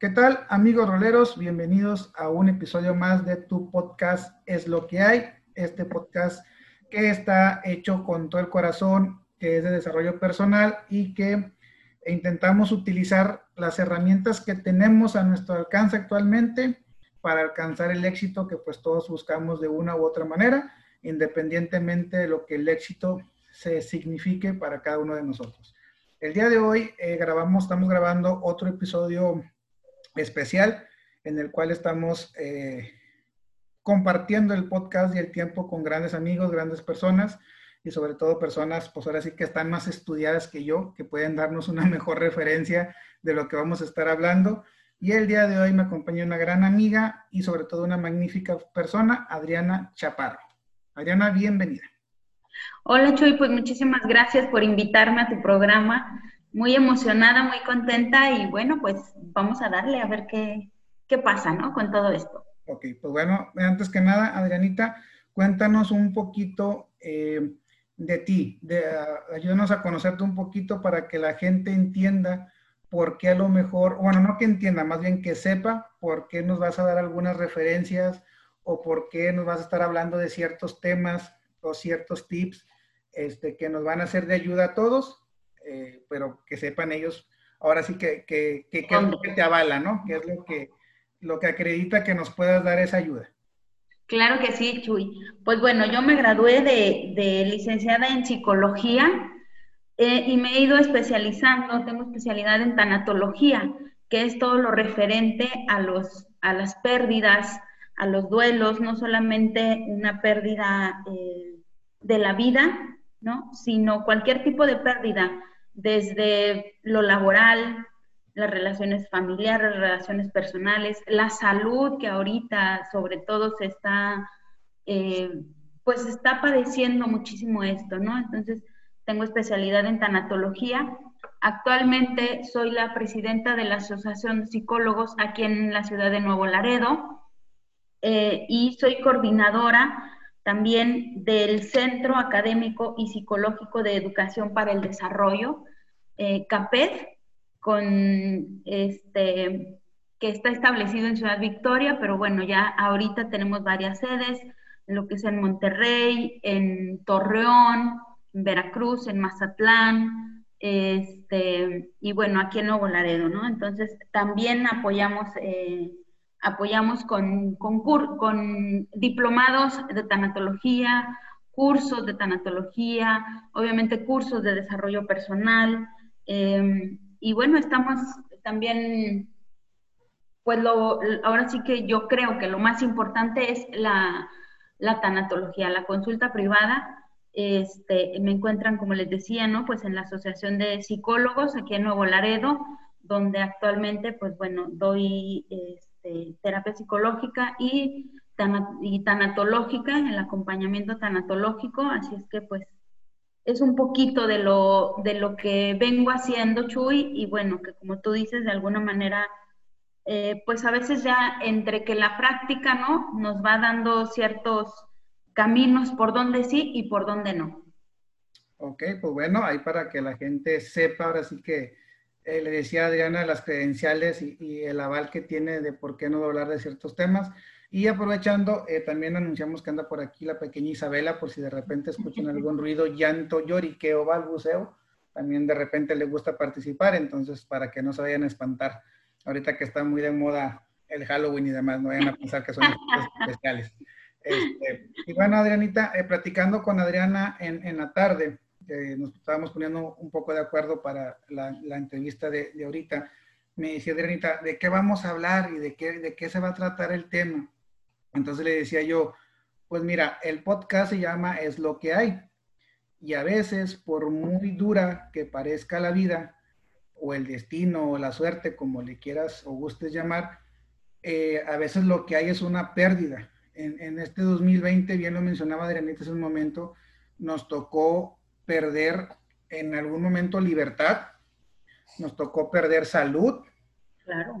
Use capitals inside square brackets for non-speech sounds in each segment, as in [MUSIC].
¿Qué tal, amigos roleros? Bienvenidos a un episodio más de tu podcast Es lo que hay. Este podcast que está hecho con todo el corazón, que es de desarrollo personal y que intentamos utilizar las herramientas que tenemos a nuestro alcance actualmente para alcanzar el éxito que pues todos buscamos de una u otra manera, independientemente de lo que el éxito se signifique para cada uno de nosotros. El día de hoy eh, grabamos, estamos grabando otro episodio especial en el cual estamos eh, compartiendo el podcast y el tiempo con grandes amigos, grandes personas y sobre todo personas, pues ahora sí que están más estudiadas que yo, que pueden darnos una [LAUGHS] mejor referencia de lo que vamos a estar hablando. Y el día de hoy me acompaña una gran amiga y sobre todo una magnífica persona, Adriana Chaparro. Adriana, bienvenida. Hola Chuy, pues muchísimas gracias por invitarme a tu programa muy emocionada, muy contenta y bueno, pues vamos a darle a ver qué, qué pasa, ¿no? Con todo esto. Ok, pues bueno, antes que nada, Adrianita, cuéntanos un poquito eh, de ti, de, uh, ayúdanos a conocerte un poquito para que la gente entienda por qué a lo mejor, bueno, no que entienda, más bien que sepa por qué nos vas a dar algunas referencias o por qué nos vas a estar hablando de ciertos temas o ciertos tips este, que nos van a ser de ayuda a todos eh, pero que sepan ellos, ahora sí que, que, que, es lo que te avala, ¿no? Que es lo que, lo que acredita que nos puedas dar esa ayuda. Claro que sí, Chuy. Pues bueno, yo me gradué de, de licenciada en psicología eh, y me he ido especializando, tengo especialidad en tanatología, que es todo lo referente a, los, a las pérdidas, a los duelos, no solamente una pérdida eh, de la vida, ¿no? sino cualquier tipo de pérdida, desde lo laboral, las relaciones familiares, relaciones personales, la salud que ahorita sobre todo se está, eh, pues está padeciendo muchísimo esto, ¿no? Entonces, tengo especialidad en tanatología. Actualmente soy la presidenta de la Asociación de Psicólogos aquí en la ciudad de Nuevo Laredo eh, y soy coordinadora también del Centro Académico y Psicológico de Educación para el Desarrollo, eh, CAPED, con este, que está establecido en Ciudad Victoria, pero bueno, ya ahorita tenemos varias sedes, lo que es en Monterrey, en Torreón, en Veracruz, en Mazatlán, este, y bueno, aquí en Nuevo Laredo, ¿no? Entonces, también apoyamos eh, apoyamos con, con, con diplomados de tanatología, cursos de tanatología, obviamente cursos de desarrollo personal. Em, y bueno, estamos también, pues lo, ahora sí que yo creo que lo más importante es la, la tanatología, la consulta privada. Este, me encuentran, como les decía, ¿no? Pues en la Asociación de Psicólogos aquí en Nuevo Laredo, donde actualmente, pues bueno, doy... Este, terapia psicológica y, y tanatológica, el acompañamiento tanatológico, así es que pues es un poquito de lo, de lo que vengo haciendo, Chuy, y bueno, que como tú dices, de alguna manera, eh, pues a veces ya entre que la práctica, ¿no? Nos va dando ciertos caminos por donde sí y por donde no. Ok, pues bueno, ahí para que la gente sepa, ahora sí que eh, le decía a Adriana las credenciales y, el aval que tiene de por qué no hablar de ciertos temas. Y aprovechando, eh, también anunciamos que anda por aquí la pequeña Isabela, por si de repente escuchan algún ruido, llanto, lloriqueo, balbuceo, también de repente le gusta participar, entonces para que no se vayan a espantar, ahorita que está muy de moda el Halloween y demás, no vayan a pensar que son [LAUGHS] especiales. Este, y bueno, Adrianita, eh, platicando con Adriana en, en la tarde, nos estábamos poniendo un poco de acuerdo para la, entrevista de, ahorita, me decía Adrianita, ¿de qué vamos a hablar y de qué, de qué se va a tratar el tema? Entonces le decía yo, pues mira, el podcast se llama Es lo que hay. Y a veces, por muy dura que parezca la vida, o el destino, o la suerte, como le quieras o gustes llamar, eh, a veces lo que hay es una pérdida. En, en este 2020, bien lo mencionaba Adrianita hace un momento, nos tocó perder en algún momento libertad, nos tocó perder salud,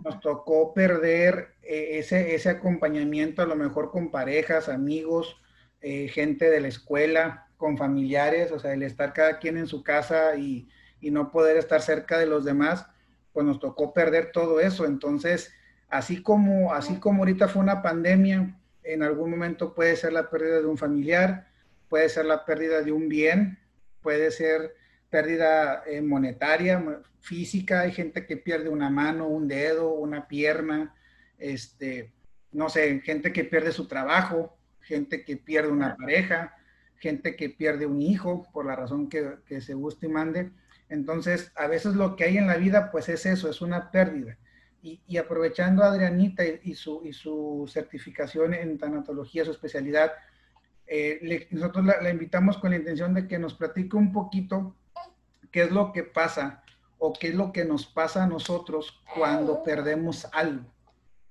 nos tocó perder eh, ese, ese acompañamiento a lo mejor con parejas, amigos, eh, gente de la escuela, con familiares, o sea, el estar cada quien en su casa y, y, no poder estar cerca de los demás, pues nos tocó perder todo eso. Entonces, así como, así como ahorita fue una pandemia, en algún momento puede ser la pérdida de un familiar, puede ser la pérdida de un bien, puede ser pérdida eh, monetaria, física, hay gente que pierde una mano, un dedo, una pierna, este, no sé, gente que pierde su trabajo, gente que pierde una pareja, gente que pierde un hijo por la razón que, se guste y mande. Entonces, a veces lo que hay en la vida, pues es eso, es una pérdida. Y, aprovechando a Adrianita y, su, y su certificación en tanatología, su especialidad, eh, nosotros la, invitamos con la intención de que nos platique un poquito qué es lo que pasa o qué es lo que nos pasa a nosotros cuando perdemos algo.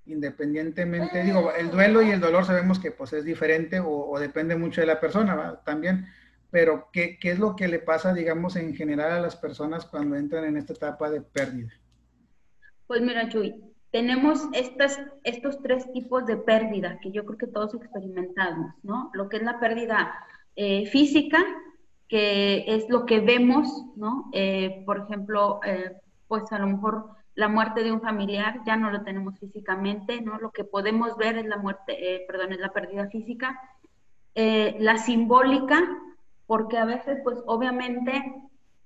Independientemente, digo, el duelo y el dolor sabemos que pues es diferente o, depende mucho de la persona también, pero ¿qué, ¿qué, es lo que le pasa, digamos, en general a las personas cuando entran en esta etapa de pérdida? Pues mira, Chuy, tenemos estas, estos tres tipos de pérdida que yo creo que todos experimentamos, ¿no? Lo que es la pérdida eh, física, que es lo que vemos, ¿no? Eh, por ejemplo, eh, pues a lo mejor la muerte de un familiar ya no lo tenemos físicamente, ¿no? Lo que podemos ver es la muerte, perdón, es la pérdida física. la simbólica, porque a veces, pues obviamente,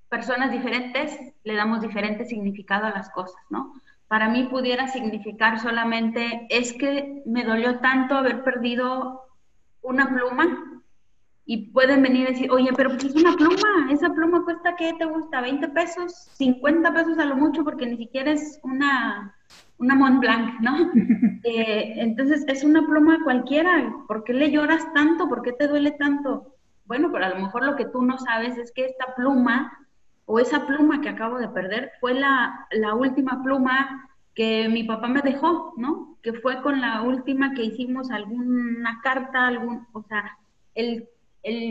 personas diferentes le damos diferente significado a las cosas, ¿no? Para mí pudiera significar solamente, es que me dolió tanto haber perdido una pluma y pueden venir y decir, oye, pero pues es una pluma, esa pluma cuesta, ¿qué te gusta? ¿20 pesos? ¿50 pesos a lo mucho? Porque ni siquiera es una, una Mont Blanc, ¿no? [LAUGHS] Eh, entonces, es una pluma cualquiera, ¿por qué le lloras tanto? ¿Por qué te duele tanto? Bueno, pero a lo mejor lo que tú no sabes es que esta pluma o esa pluma que acabo de perder fue la, última pluma que mi papá me dejó, ¿no? Que fue con la última que hicimos alguna carta, algún, o sea, el,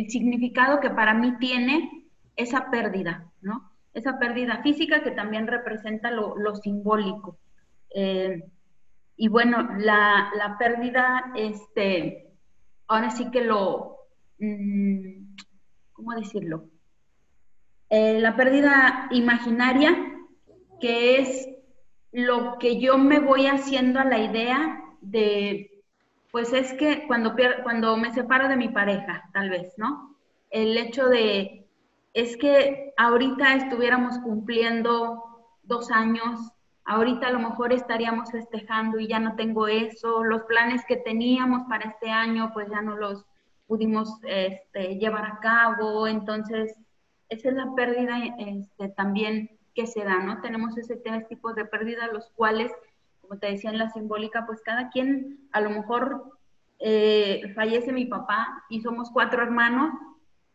significado que para mí tiene esa pérdida, ¿no? Esa pérdida física que también representa lo, simbólico. Eh, y bueno, la, pérdida, este, ahora sí que lo, mm, ¿cómo decirlo? Eh, la pérdida imaginaria, que es lo que yo me voy haciendo a la idea de, pues es que cuando, cuando me separo de mi pareja, tal vez, ¿no? El hecho de, es que ahorita estuviéramos cumpliendo dos años, ahorita a lo mejor estaríamos festejando y ya no tengo eso, los planes que teníamos para este año, pues ya no los pudimos este, llevar a cabo, entonces esa es la pérdida este, también que se da, ¿no? Tenemos ese tres tipos de pérdida, los cuales, como te decía en la simbólica, pues cada quien, a lo mejor eh, fallece mi papá y somos cuatro hermanos,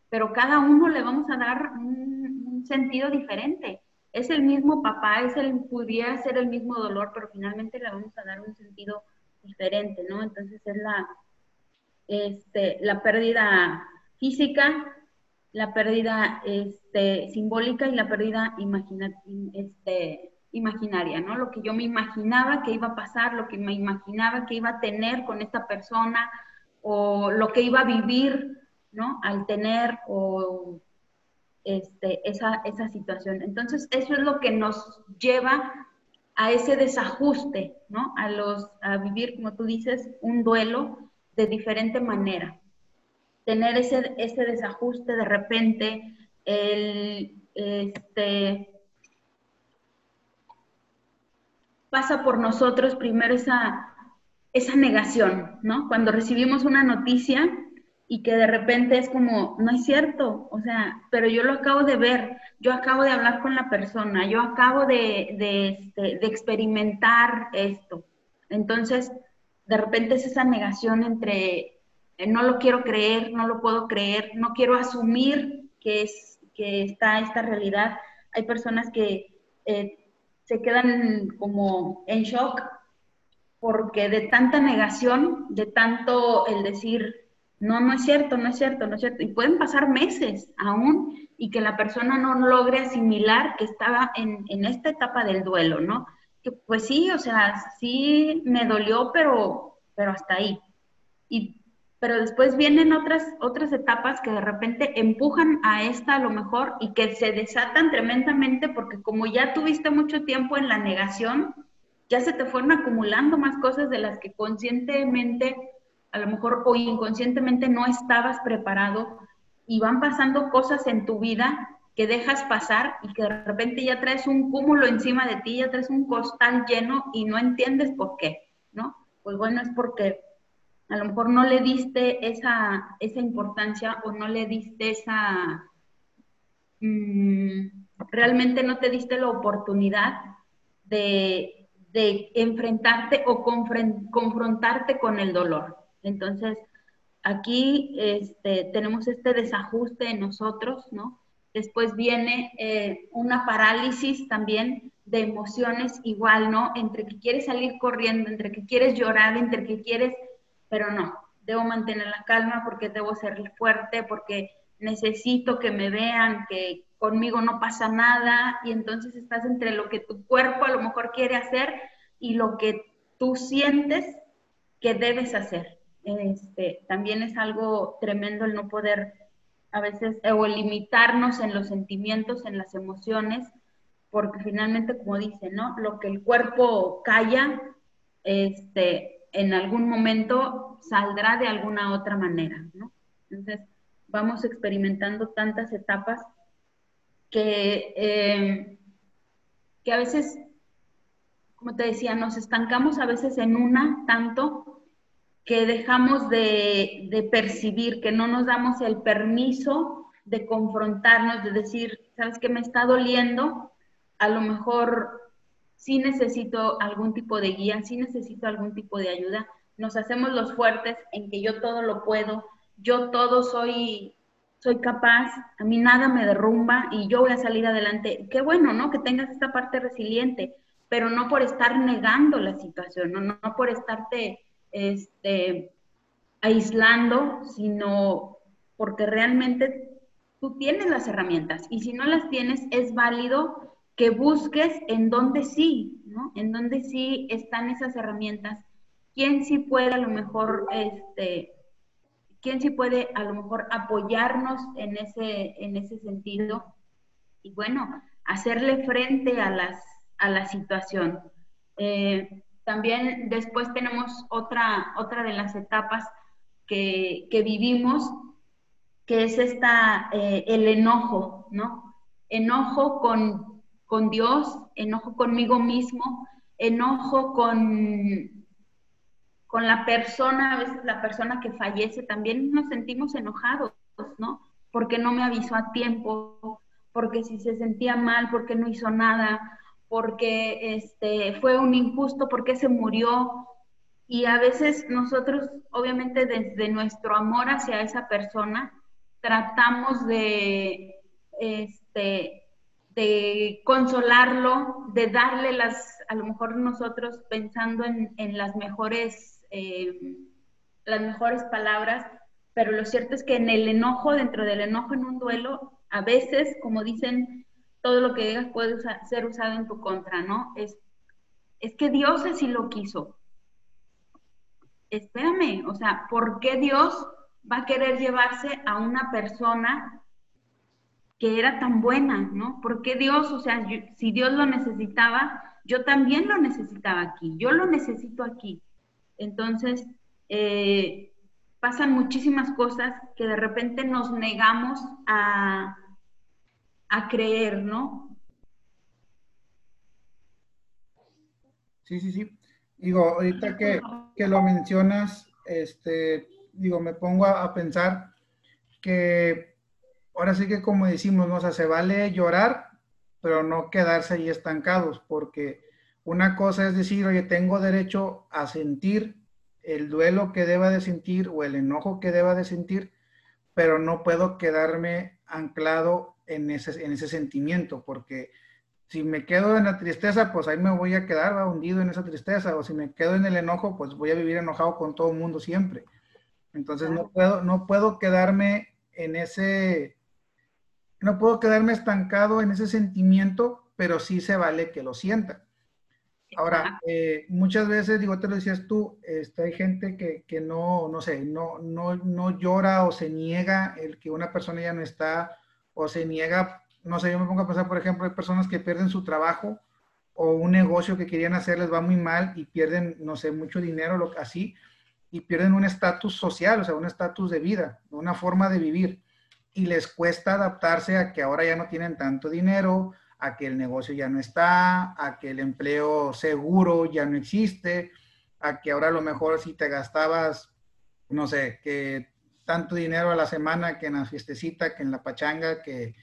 pero cada uno le vamos a dar un, un, sentido diferente. Es el mismo papá, es el, pudiera ser el mismo dolor, pero finalmente le vamos a dar un sentido diferente, ¿no? Entonces es la, este, la pérdida física, la pérdida este, simbólica y la pérdida este, imaginaria, ¿no? Lo que yo me imaginaba que iba a pasar, lo que me imaginaba que iba a tener con esta persona o lo que iba a vivir, ¿no? Al tener o este, esa, esa situación. Entonces, eso es lo que nos lleva a ese desajuste, ¿no? A, los, a vivir, como tú dices, un duelo de diferente manera tener ese, ese desajuste de repente, el, este, pasa por nosotros primero esa, esa negación, ¿no? Cuando recibimos una noticia y que de repente es como, no es cierto, o sea, pero yo lo acabo de ver, yo acabo de hablar con la persona, yo acabo de, de, este, de experimentar esto. Entonces, de repente es esa negación entre no lo quiero creer, no lo puedo creer, no quiero asumir que, es, que está esta realidad. Hay personas que eh, se quedan como en shock porque de tanta negación, de tanto el decir, no, no es cierto, no es cierto, no es cierto, y pueden pasar meses aún y que la persona no logre asimilar que estaba en, en esta etapa del duelo, ¿no? Que pues sí, o sea, sí me dolió, pero, pero hasta ahí. Y pero después vienen otras, otras etapas que de repente empujan a esta a lo mejor y que se desatan tremendamente porque como ya tuviste mucho tiempo en la negación, ya se te fueron acumulando más cosas de las que conscientemente, a lo mejor o inconscientemente no estabas preparado y van pasando cosas en tu vida que dejas pasar y que de repente ya traes un cúmulo encima de ti, ya traes un costal lleno y no entiendes por qué, ¿no? Pues bueno, es porque a lo mejor no le diste esa, esa importancia o no le diste esa, mm, realmente no te diste la oportunidad de, de enfrentarte o confrontarte con el dolor. Entonces, aquí este, tenemos este desajuste en nosotros, ¿no? Después viene eh, una parálisis también de emociones igual, ¿no? Entre que quieres salir corriendo, entre que quieres llorar, entre que quieres, pero no, debo mantener la calma porque debo ser fuerte, porque necesito que me vean, que conmigo no pasa nada, y entonces estás entre lo que tu cuerpo a lo mejor quiere hacer y lo que tú sientes que debes hacer. Este, también es algo tremendo el no poder a veces, eh, o limitarnos en los sentimientos, en las emociones, porque finalmente, como dice, ¿no? Lo que el cuerpo calla, este, en algún momento saldrá de alguna otra manera, ¿no? Entonces, vamos experimentando tantas etapas que, eh, que a veces, como te decía, nos estancamos a veces en una tanto que dejamos de, percibir, que no nos damos el permiso de confrontarnos, de decir, ¿sabes qué me está doliendo? A lo mejor sí necesito algún tipo de guía, sí necesito algún tipo de ayuda. Nos hacemos los fuertes en que yo todo lo puedo, yo todo soy, soy capaz, a mí nada me derrumba y yo voy a salir adelante. Qué bueno, ¿no? Que tengas esta parte resiliente, pero no por estar negando la situación, no, no por estarte este, aislando, sino porque realmente tú tienes las herramientas y si no las tienes, es válido que busques en dónde sí, ¿no? En dónde sí están esas herramientas. ¿Quién sí puede a lo mejor, este, quién sí puede a lo mejor apoyarnos en ese, en ese sentido? Y bueno, hacerle frente a, las, a la situación. Eh, también después tenemos otra, otra de las etapas que, vivimos, que es esta, eh, el enojo, ¿no? Enojo con, con Dios, enojo conmigo mismo, enojo con, con la persona, a veces la persona que fallece, también nos sentimos enojados, ¿no? Porque no me avisó a tiempo, porque si se sentía mal, porque no hizo nada, porque este, fue un injusto, porque se murió. Y a veces nosotros, obviamente desde nuestro amor hacia esa persona, tratamos de, este, de consolarlo, de darle las, a lo mejor nosotros pensando en, las mejores, eh, las mejores palabras, pero lo cierto es que en el enojo, dentro del enojo en un duelo, a veces, como dicen todo lo que digas puede ser usado en tu contra, ¿no? Es, es que Dios así lo quiso. Espérame, o sea, ¿por qué Dios va a querer llevarse a una persona que era tan buena, ¿no? ¿Por qué Dios, o sea, si Dios lo necesitaba, yo también lo necesitaba aquí, yo lo necesito aquí. Entonces, eh, pasan muchísimas cosas que de repente nos negamos a, creer, ¿no? Sí, sí, sí. Digo, ahorita que, lo mencionas, este, digo, me pongo a, pensar que ahora sí que como decimos, ¿no? O sea, se vale llorar, pero no quedarse ahí estancados, porque una cosa es decir, oye, tengo derecho a sentir el duelo que deba de sentir o el enojo que deba de sentir, pero no puedo quedarme anclado en ese, en ese sentimiento, porque si me quedo en la tristeza, pues ahí me voy a quedar hundido en esa tristeza, o si me quedo en el enojo, pues voy a vivir enojado con todo el mundo siempre. Entonces no puedo, no puedo quedarme en ese, no puedo quedarme estancado en ese sentimiento, pero sí se vale que lo sienta. Ahora, eh, muchas veces, digo, te lo decías tú, este, hay gente que, que, no, no sé, no, no, no llora o se niega el que una persona ya no está, o se niega, no sé, yo me pongo a pensar, por ejemplo, hay personas que pierden su trabajo o un negocio que querían hacer les va muy mal y pierden, no sé, mucho dinero, lo, así, y pierden un estatus social, o sea, un estatus de vida, una forma de vivir, y les cuesta adaptarse a que ahora ya no tienen tanto dinero, a que el negocio ya no está, a que el empleo seguro ya no existe, a que ahora a lo mejor si te gastabas, no sé, que tanto dinero a la semana, que en la fiestecita, que en la pachanga, que,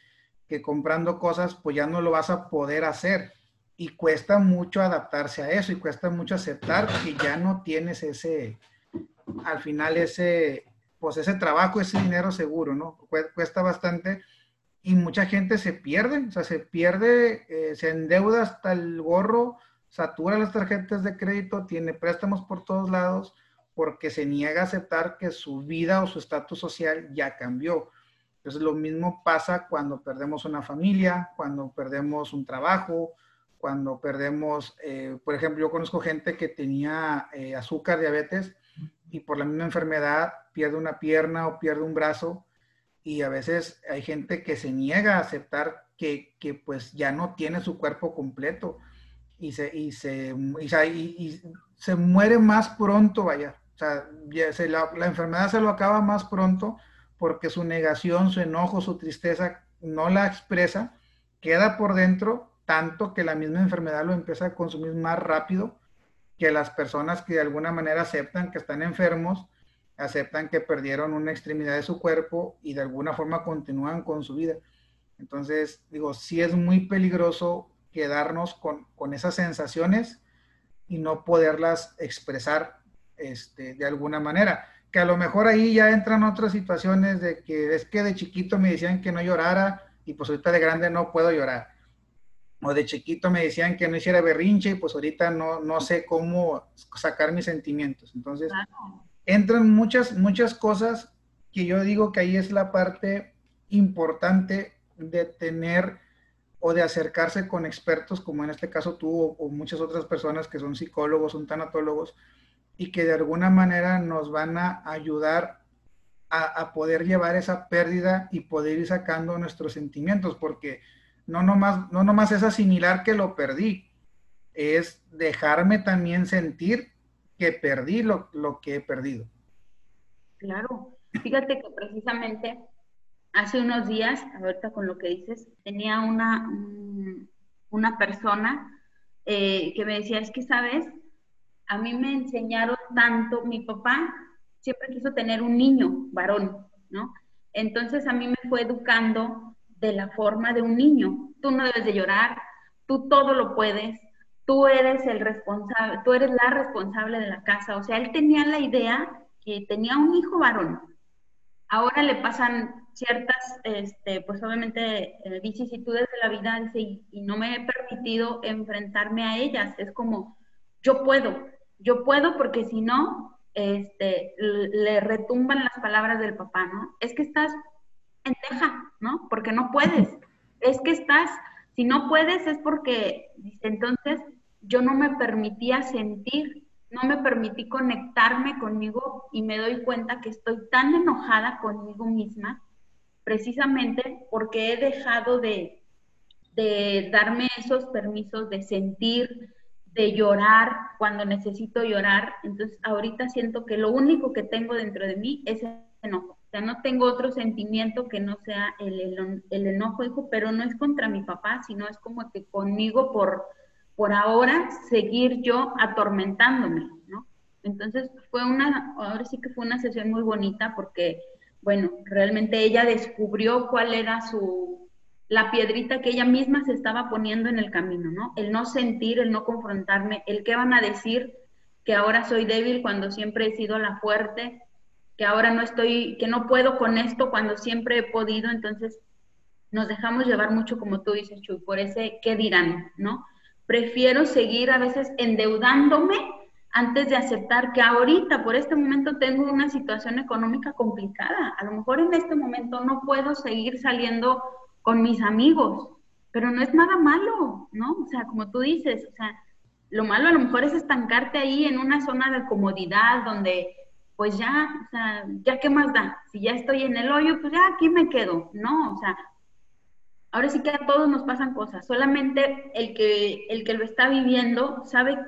que comprando cosas, pues ya no lo vas a poder hacer. Y cuesta mucho adaptarse a eso y cuesta mucho aceptar que ya no tienes ese, al final ese, pues ese trabajo, ese dinero seguro, ¿no? Cuesta bastante y mucha gente se pierde, o sea, se pierde, eh, se endeuda hasta el gorro, satura las tarjetas de crédito, tiene préstamos por todos lados porque se niega a aceptar que su vida o su estatus social ya cambió. Entonces lo mismo pasa cuando perdemos una familia, cuando perdemos un trabajo, cuando perdemos, eh, por ejemplo, yo conozco gente que tenía eh, azúcar, diabetes, y por la misma enfermedad pierde una pierna o pierde un brazo y a veces hay gente que se niega a aceptar que, que pues ya no tiene su cuerpo completo y se, y se, y, se muere más pronto, vaya. O sea, la, la, enfermedad se lo acaba más pronto porque su negación, su enojo, su tristeza no la expresa, queda por dentro tanto que la misma enfermedad lo empieza a consumir más rápido que las personas que de alguna manera aceptan que están enfermos aceptan que perdieron una extremidad de su cuerpo y de alguna forma continúan con su vida. Entonces, digo, sí es muy peligroso quedarnos con, con esas sensaciones y no poderlas expresar este, de alguna manera. Que a lo mejor ahí ya entran otras situaciones de que es que de chiquito me decían que no llorara y pues ahorita de grande no puedo llorar. O de chiquito me decían que no hiciera berrinche y pues ahorita no, no sé cómo sacar mis sentimientos. Entonces, entran muchas, muchas cosas que yo digo que ahí es la parte importante de tener o de acercarse con expertos, como en este caso tú o, muchas otras personas que son psicólogos, son tanatólogos, y que de alguna manera nos van a ayudar a, poder llevar esa pérdida y poder ir sacando nuestros sentimientos, porque no nomás, no nomás es asimilar que lo perdí, es dejarme también sentir perdí lo, que he perdido. Claro, fíjate que precisamente hace unos días, ahorita con lo que dices, tenía una, una persona eh, que me decía, es que, ¿sabes? A mí me enseñaron tanto, mi papá siempre quiso tener un niño, varón, ¿no? Entonces a mí me fue educando de la forma de un niño. Tú no debes de llorar, tú todo lo puedes, tú eres el responsable, tú eres la responsable de la casa. O sea, él tenía la idea que tenía un hijo varón. Ahora le pasan ciertas, este, pues obviamente, eh, vicisitudes de la vida y, y no me he permitido enfrentarme a ellas. Es como, yo puedo, yo puedo porque si no, este, le retumban las palabras del papá, ¿no? Es que estás pendeja, ¿no? Porque no puedes. Es que estás si no puedes es porque, dice, entonces yo no me permitía sentir, no me permití conectarme conmigo y me doy cuenta que estoy tan enojada conmigo misma precisamente porque he dejado de, de darme esos permisos de sentir, de llorar cuando necesito llorar. Entonces ahorita siento que lo único que tengo dentro de mí es enojo sea, no tengo otro sentimiento que no sea el, el, enojo, hijo, pero no es contra mi papá, sino es como que conmigo por, por ahora seguir yo atormentándome, ¿no? Entonces fue una, ahora sí que fue una sesión muy bonita porque, bueno, realmente ella descubrió cuál era su, la piedrita que ella misma se estaba poniendo en el camino, ¿no? El no sentir, el no confrontarme, el qué van a decir que ahora soy débil cuando siempre he sido la fuerte, que ahora no estoy, que no puedo con esto cuando siempre he podido, entonces nos dejamos llevar mucho, como tú dices, Chuy, por ese qué dirán, ¿no? Prefiero seguir a veces endeudándome antes de aceptar que ahorita, por este momento, tengo una situación económica complicada. A lo mejor en este momento no puedo seguir saliendo con mis amigos, pero no es nada malo, ¿no? O sea, como tú dices, o sea, Lo malo a lo mejor es estancarte ahí en una zona de comodidad donde pues ya, o sea, ya qué más da. Si ya estoy en el hoyo, pues ya aquí me quedo. No, o sea, ahora sí que a todos nos pasan cosas. Solamente el que, el que lo está viviendo sabe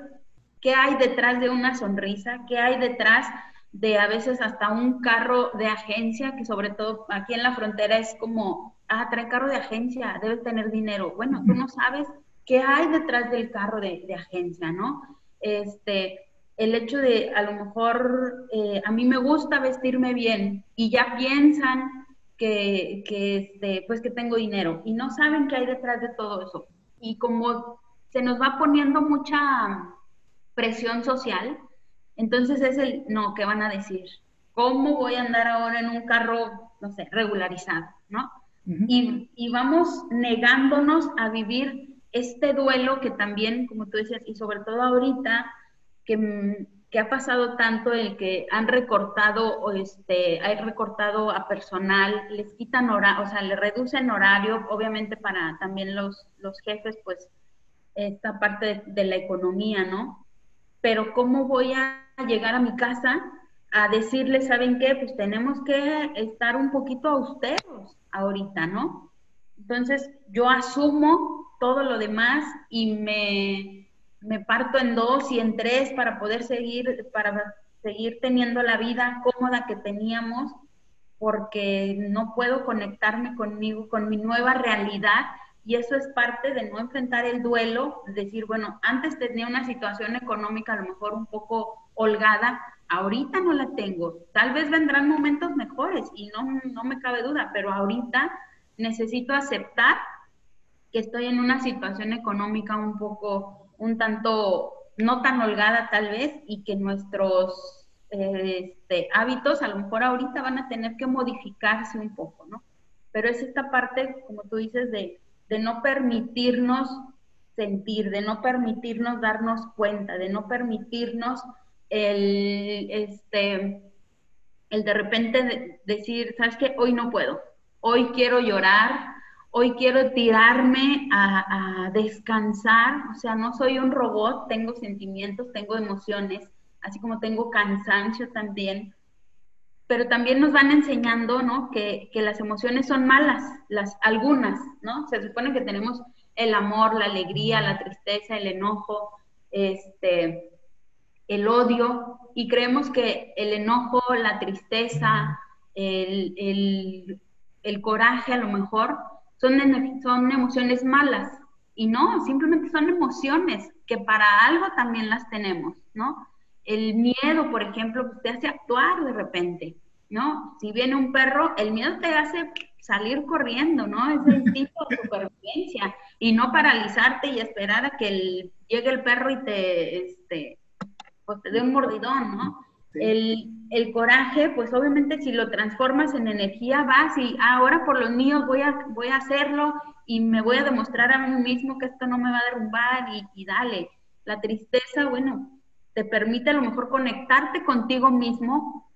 qué hay detrás de una sonrisa, qué hay detrás de a veces hasta un carro de agencia, que sobre todo aquí en la frontera es como, ah, trae carro de agencia, debe tener dinero. Bueno, tú no sabes qué hay detrás del carro de, agencia, ¿no? Este, el hecho de a lo mejor eh, a mí me gusta vestirme bien y ya piensan que, que, este, pues que tengo dinero y no saben qué hay detrás de todo eso. Y como se nos va poniendo mucha presión social, entonces es el, no, ¿qué van a decir? ¿Cómo voy a andar ahora en un carro, no sé, regularizado, ¿no? y, y, vamos negándonos a vivir este duelo que también, como tú decías, y sobre todo ahorita, que, que ha pasado tanto el que han recortado, este, hay recortado a personal, les quitan horario, o sea, le reducen horario, obviamente para también los, los jefes, pues, esta parte de, la economía, ¿no? Pero ¿cómo voy a llegar a mi casa a decirle, ¿saben qué? Pues tenemos que estar un poquito austeros ahorita, ¿no? Entonces yo asumo todo lo demás y me, me parto en dos y en tres para poder seguir, para seguir teniendo la vida cómoda que teníamos, porque no puedo conectarme conmigo, con mi nueva realidad y eso es parte de no enfrentar el duelo, decir, bueno, antes tenía una situación económica a lo mejor un poco holgada, ahorita no la tengo. Tal vez vendrán momentos mejores y no, no me cabe duda, pero ahorita necesito aceptar que estoy en una situación económica un poco, un tanto, no tan holgada tal vez, y que nuestros este, hábitos a lo mejor ahorita van a tener que modificarse un poco, ¿no? Pero es esta parte, como tú dices, de de no permitirnos sentir, de no permitirnos darnos cuenta, de no permitirnos el, este, el de repente decir, ¿sabes qué? Hoy no puedo, hoy quiero llorar, hoy quiero tirarme a, descansar, o sea, no soy un robot, tengo sentimientos, tengo emociones, así como tengo cansancio también, pero también nos van enseñando, ¿no? Que, las emociones son malas, las algunas, ¿no? Se supone que tenemos el amor, la alegría, la tristeza, el enojo, este, el odio, y creemos que el enojo, la tristeza, el, coraje a lo mejor son, son emociones malas, y no, simplemente son emociones que para algo también las tenemos, ¿no? El miedo, por ejemplo, pues, te hace actuar de repente, ¿no? Si viene un perro, el miedo te hace salir corriendo, ¿no? Es el [LAUGHS] instinto de supervivencia y no paralizarte y esperar a que llegue el perro y te, este, pues te dé un mordidón, ¿no? El, el, coraje, pues obviamente si lo transformas en energía, vas y ah, ahora por los míos voy a, voy a hacerlo y me voy a demostrar a mí mismo que esto no me va a derrumbar y, y dale. La tristeza, bueno, te permite a lo mejor conectarte contigo mismo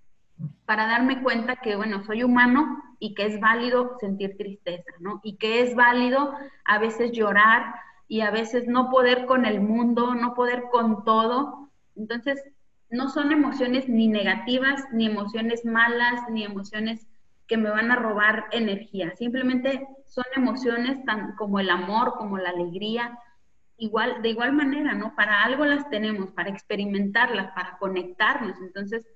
para darme cuenta que, bueno, soy humano y que es válido sentir tristeza, ¿no? Y que es válido a veces llorar y a veces no poder con el mundo, no poder con todo. Entonces, no son emociones ni negativas, ni emociones malas, ni emociones que me van a robar energía. Simplemente son emociones tan como el amor, como la alegría, igual, de igual manera, ¿no? Para algo las tenemos, para experimentarlas, para conectarnos. Entonces,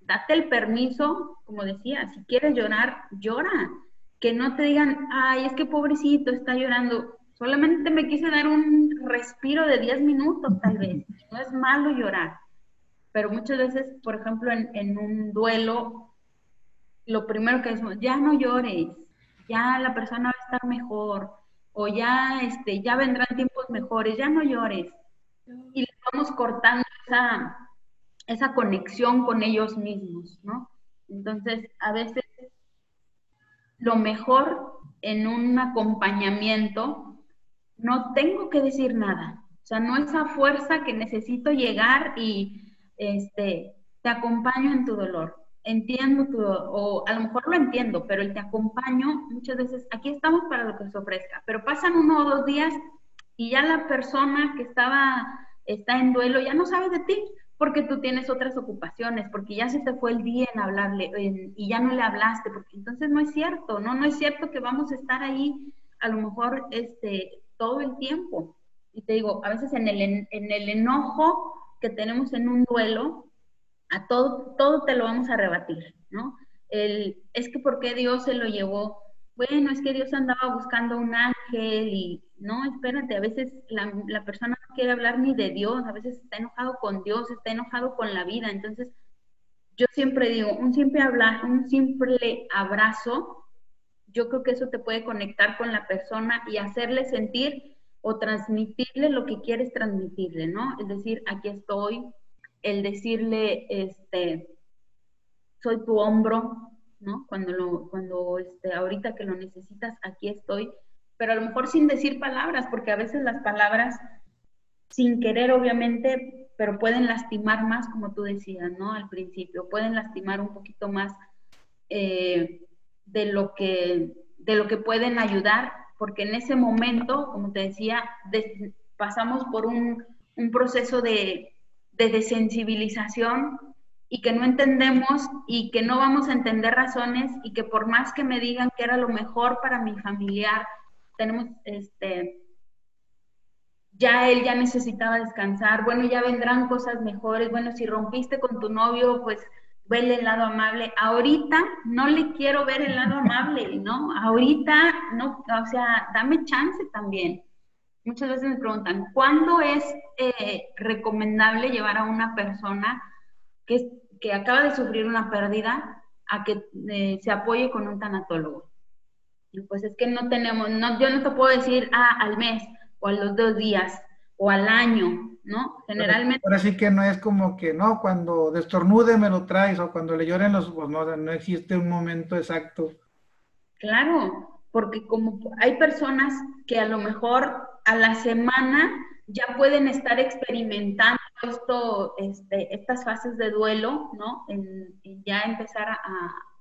date el permiso, como decía, si quieres llorar, llora. Que no te digan, ay, es que pobrecito está llorando. Solamente me quise dar un respiro de 10 minutos, tal vez. No es malo llorar. Pero muchas veces, por ejemplo, en, en un duelo, lo primero que decimos, ya no llores, ya la persona va a estar mejor, o ya, este, ya vendrán tiempos mejores, ya no llores. Y le vamos cortando esa, esa conexión con ellos mismos, ¿no? Entonces, a veces lo mejor en un acompañamiento, no tengo que decir nada. O sea, no esa fuerza que necesito llegar y este, te acompaño en tu dolor entiendo tu, o a lo mejor lo entiendo, pero el te acompaño, muchas veces, aquí estamos para lo que se ofrezca, pero pasan uno o dos días y ya la persona que estaba está en duelo, ya no sabe de ti, porque tú tienes otras ocupaciones, porque ya se te fue el día en hablarle y ya no le hablaste, porque entonces no es cierto, ¿no? No es cierto que vamos a estar ahí a lo mejor este, todo el tiempo. Y te digo, a veces en el, en el enojo que tenemos en un duelo, a todo, todo te lo vamos a rebatir, ¿no? El, es que ¿por qué Dios se lo llevó? Bueno, es que Dios andaba buscando un ángel y no, espérate, a veces la, la persona no quiere hablar ni de Dios, a veces está enojado con Dios, está enojado con la vida. Entonces, yo siempre digo, un simple hablar, un simple abrazo, yo creo que eso te puede conectar con la persona y hacerle sentir o transmitirle lo que quieres transmitirle, ¿no? Es decir, aquí estoy, el decirle, este, soy tu hombro, ¿no? Cuando, lo, cuando este, ahorita que lo necesitas, aquí estoy, pero a lo mejor sin decir palabras, porque a veces las palabras, sin querer obviamente, pero pueden lastimar más, como tú decías, ¿no? Al principio, pueden lastimar un poquito más eh, de, lo que, de lo que pueden ayudar, porque en ese momento, como te decía, pasamos por un, un proceso de, de desensibilización y que no entendemos y que no vamos a entender razones y que por más que me digan que era lo mejor para mi familiar, tenemos este ya él ya necesitaba descansar, bueno, ya vendrán cosas mejores, bueno, si rompiste con tu novio, pues vele el lado amable. Ahorita no le quiero ver el lado amable, ¿no? Ahorita no, o sea, dame chance también muchas veces me preguntan, ¿cuándo es eh, recomendable llevar a una persona que, que, acaba de sufrir una pérdida a que eh, se apoye con un tanatólogo? Pues es que no tenemos, no, yo no te puedo decir, ah, al mes, o a los dos días, o al año, ¿no? Generalmente... Ahora sí que no es como que, no, cuando destornude me lo traes, o cuando le lloren los ojos, no, no existe un momento exacto. Claro, porque como hay personas que a lo mejor a la semana ya pueden estar experimentando esto, este, estas fases de duelo, ¿no? En, ya empezar a,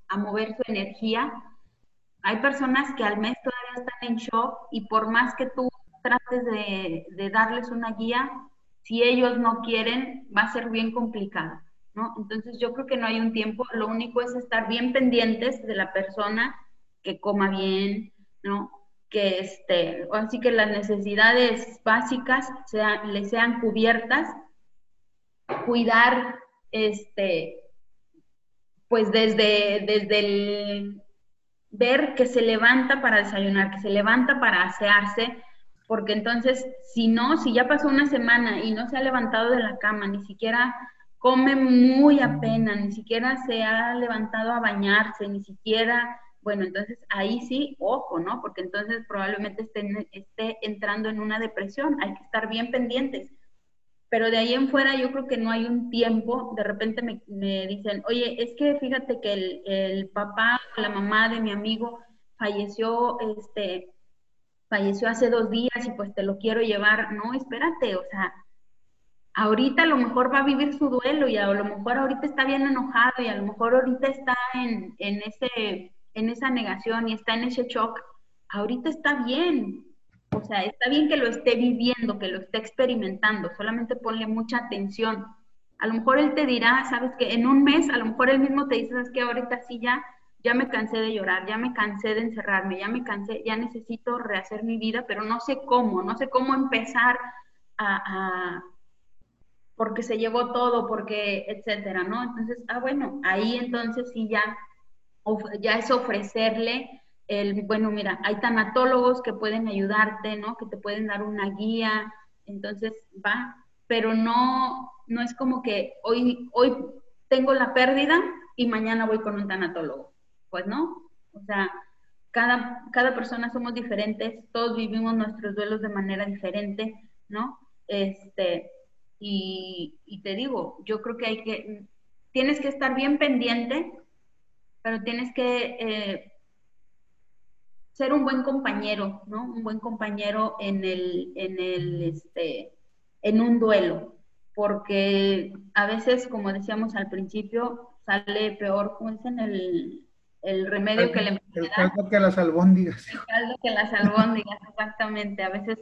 a, mover su energía. Hay personas que al mes todavía están en shock y por más que tú trates de, de darles una guía, si ellos no quieren, va a ser bien complicado, ¿no? Entonces yo creo que no hay un tiempo, lo único es estar bien pendientes de la persona, que coma bien, ¿no? que este, así que las necesidades básicas le sean cubiertas, cuidar, este, pues desde, desde el ver que se levanta para desayunar, que se levanta para asearse, porque entonces, si no, si ya pasó una semana y no se ha levantado de la cama, ni siquiera come muy apenas, ni siquiera se ha levantado a bañarse, ni siquiera bueno, entonces ahí sí, ojo, ¿no? Porque entonces probablemente esté, esté entrando en una depresión, hay que estar bien pendientes. Pero de ahí en fuera yo creo que no hay un tiempo, de repente me, me dicen, oye, es que fíjate que el, el papá o la mamá de mi amigo falleció, este, falleció hace dos días y pues te lo quiero llevar. No, espérate, o sea, ahorita a lo mejor va a vivir su duelo y a lo mejor ahorita está bien enojado y a lo mejor ahorita está en, en ese en esa negación y está en ese shock, ahorita está bien. O sea, está bien que lo esté viviendo, que lo esté experimentando, solamente ponle mucha atención. A lo mejor él te dirá, sabes que en un mes, a lo mejor él mismo te dice, sabes que ahorita sí ya, ya me cansé de llorar, ya me cansé de encerrarme, ya me cansé, ya necesito rehacer mi vida, pero no sé cómo, no sé cómo empezar a, porque se llevó todo, porque, etcétera, ¿no? Entonces, ah, bueno, ahí entonces sí ya ya es ofrecerle el, bueno, mira, hay tanatólogos que pueden ayudarte, ¿no? Que te pueden dar una guía, entonces va, pero no, no es como que hoy, hoy tengo la pérdida y mañana voy con un tanatólogo. Pues no, o sea, cada, cada persona somos diferentes, todos vivimos nuestros duelos de manera diferente, ¿no? Este, y, y te digo, yo creo que hay que, tienes que estar bien pendiente pero tienes que eh, ser un buen compañero, ¿no? Un buen compañero en el, en el, este, en un duelo, porque a veces, como decíamos al principio, sale peor, como dicen, el, el remedio que le El caldo que las albóndigas. El caldo que las albóndigas, exactamente. A veces,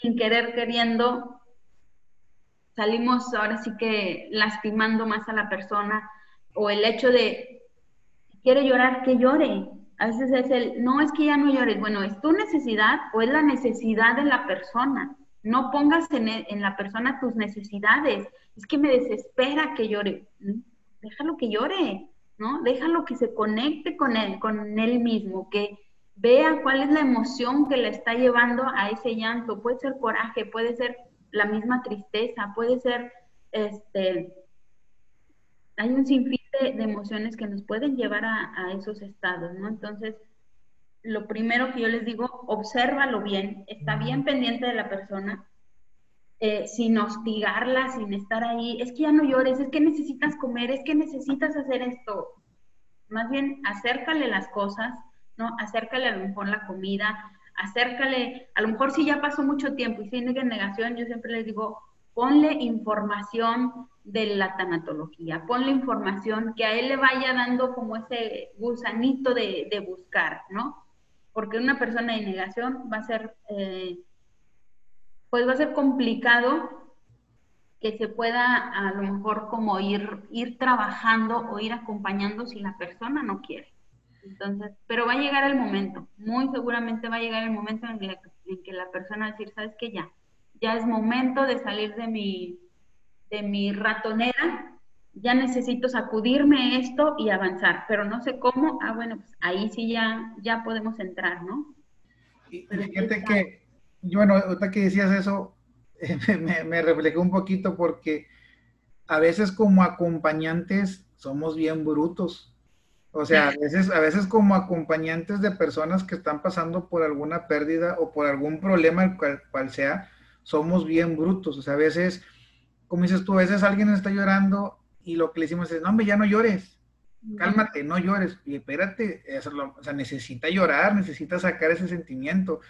sin querer, queriendo, salimos ahora sí que lastimando más a la persona o el hecho de, quiere llorar, que llore. A veces es el, no es que ya no llores, bueno, es tu necesidad o es la necesidad de la persona. No pongas en, e, en la persona tus necesidades. Es que me desespera que llore. Déjalo que llore, ¿no? Déjalo que se conecte con él, con él mismo, que vea cuál es la emoción que le está llevando a ese llanto. Puede ser coraje, puede ser la misma tristeza, puede ser, este, hay un sinfín de, emociones que nos pueden llevar a, esos estados, ¿no? Entonces, lo primero que yo les digo, obsérvalo bien, está bien pendiente de la persona, eh, sin hostigarla, sin estar ahí, es que ya no llores, es que necesitas comer, es que necesitas hacer esto. Más bien, acércale las cosas, ¿no? Acércale a lo mejor la comida, acércale, a lo mejor si ya pasó mucho tiempo y sigue en negación, yo siempre les digo, ponle información de la tanatología, ponle información que a él le vaya dando como ese gusanito de, buscar, ¿no? Porque una persona de negación va a ser, eh, pues va a ser complicado que se pueda a lo mejor como ir, ir trabajando o ir acompañando si la persona no quiere. Entonces, pero va a llegar el momento, muy seguramente va a llegar el momento en, que la persona va a decir, ¿sabes qué? Ya, ya es momento de salir de mi, de mi ratonera, ya necesito sacudirme esto y avanzar, pero no sé cómo, ah, bueno, pues ahí sí ya, ya podemos entrar, ¿no? Y fíjate que, bueno, ahorita que decías eso, [LAUGHS] me, me reflejé un poquito porque a veces como acompañantes somos bien brutos o sea, a veces, a veces como acompañantes de personas que están pasando por alguna pérdida o por algún problema, el cual, sea, somos bien brutos. O sea, a veces, como dices tú, a veces alguien está llorando y lo que le decimos es, no, hombre, ya no llores, cálmate, no llores. Y espérate, o sea, necesita llorar, necesita sacar ese sentimiento.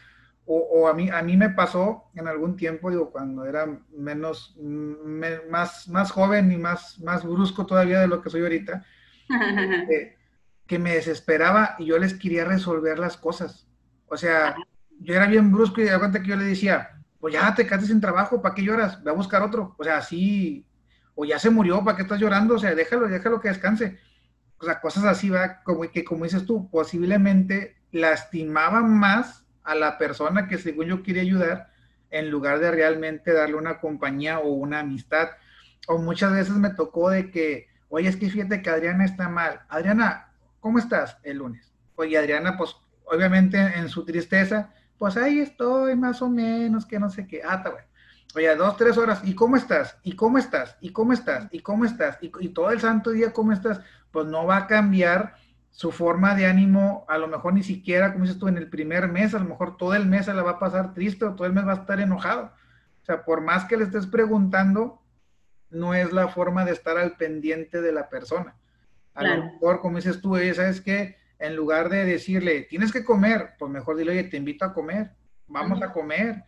O, o, a, mí, a mí me pasó en algún tiempo, digo, cuando era menos, más, más joven y más, más brusco todavía de lo que soy ahorita, [LAUGHS] eh, que me desesperaba y yo les quería resolver las cosas. O sea, yo era bien brusco y de cuenta que yo le decía, pues ya te quedaste sin trabajo, ¿para qué lloras? Ve a buscar otro. O sea, así, o ya se murió, ¿para qué estás llorando? O sea, déjalo, déjalo que descanse. O sea, cosas así, va, como que como dices tú, posiblemente lastimaban más a la persona que según yo quería ayudar, en lugar de realmente darle una compañía o una amistad. O muchas veces me tocó de que, oye, es que fíjate que Adriana está mal. Adriana, ¿cómo estás el lunes? Oye, Adriana, pues obviamente en su tristeza, pues ahí estoy más o menos, que no sé qué. Ah, está bueno. Oye, dos, tres horas, ¿y cómo estás? ¿Y cómo estás? ¿Y cómo estás? ¿Y cómo estás? Y, y todo el santo día, ¿cómo estás? Pues no va a cambiar su forma de ánimo, a lo mejor ni siquiera, como dices tú, en el primer mes, a lo mejor todo el mes se la va a pasar triste o todo el mes va a estar enojado. O sea, por más que le estés preguntando, no es la forma de estar al pendiente de la persona. A lo mejor, como dices tú, ¿sabes qué? En lugar de decirle, tienes que comer, pues mejor dile, oye, te invito a comer, vamos a comer.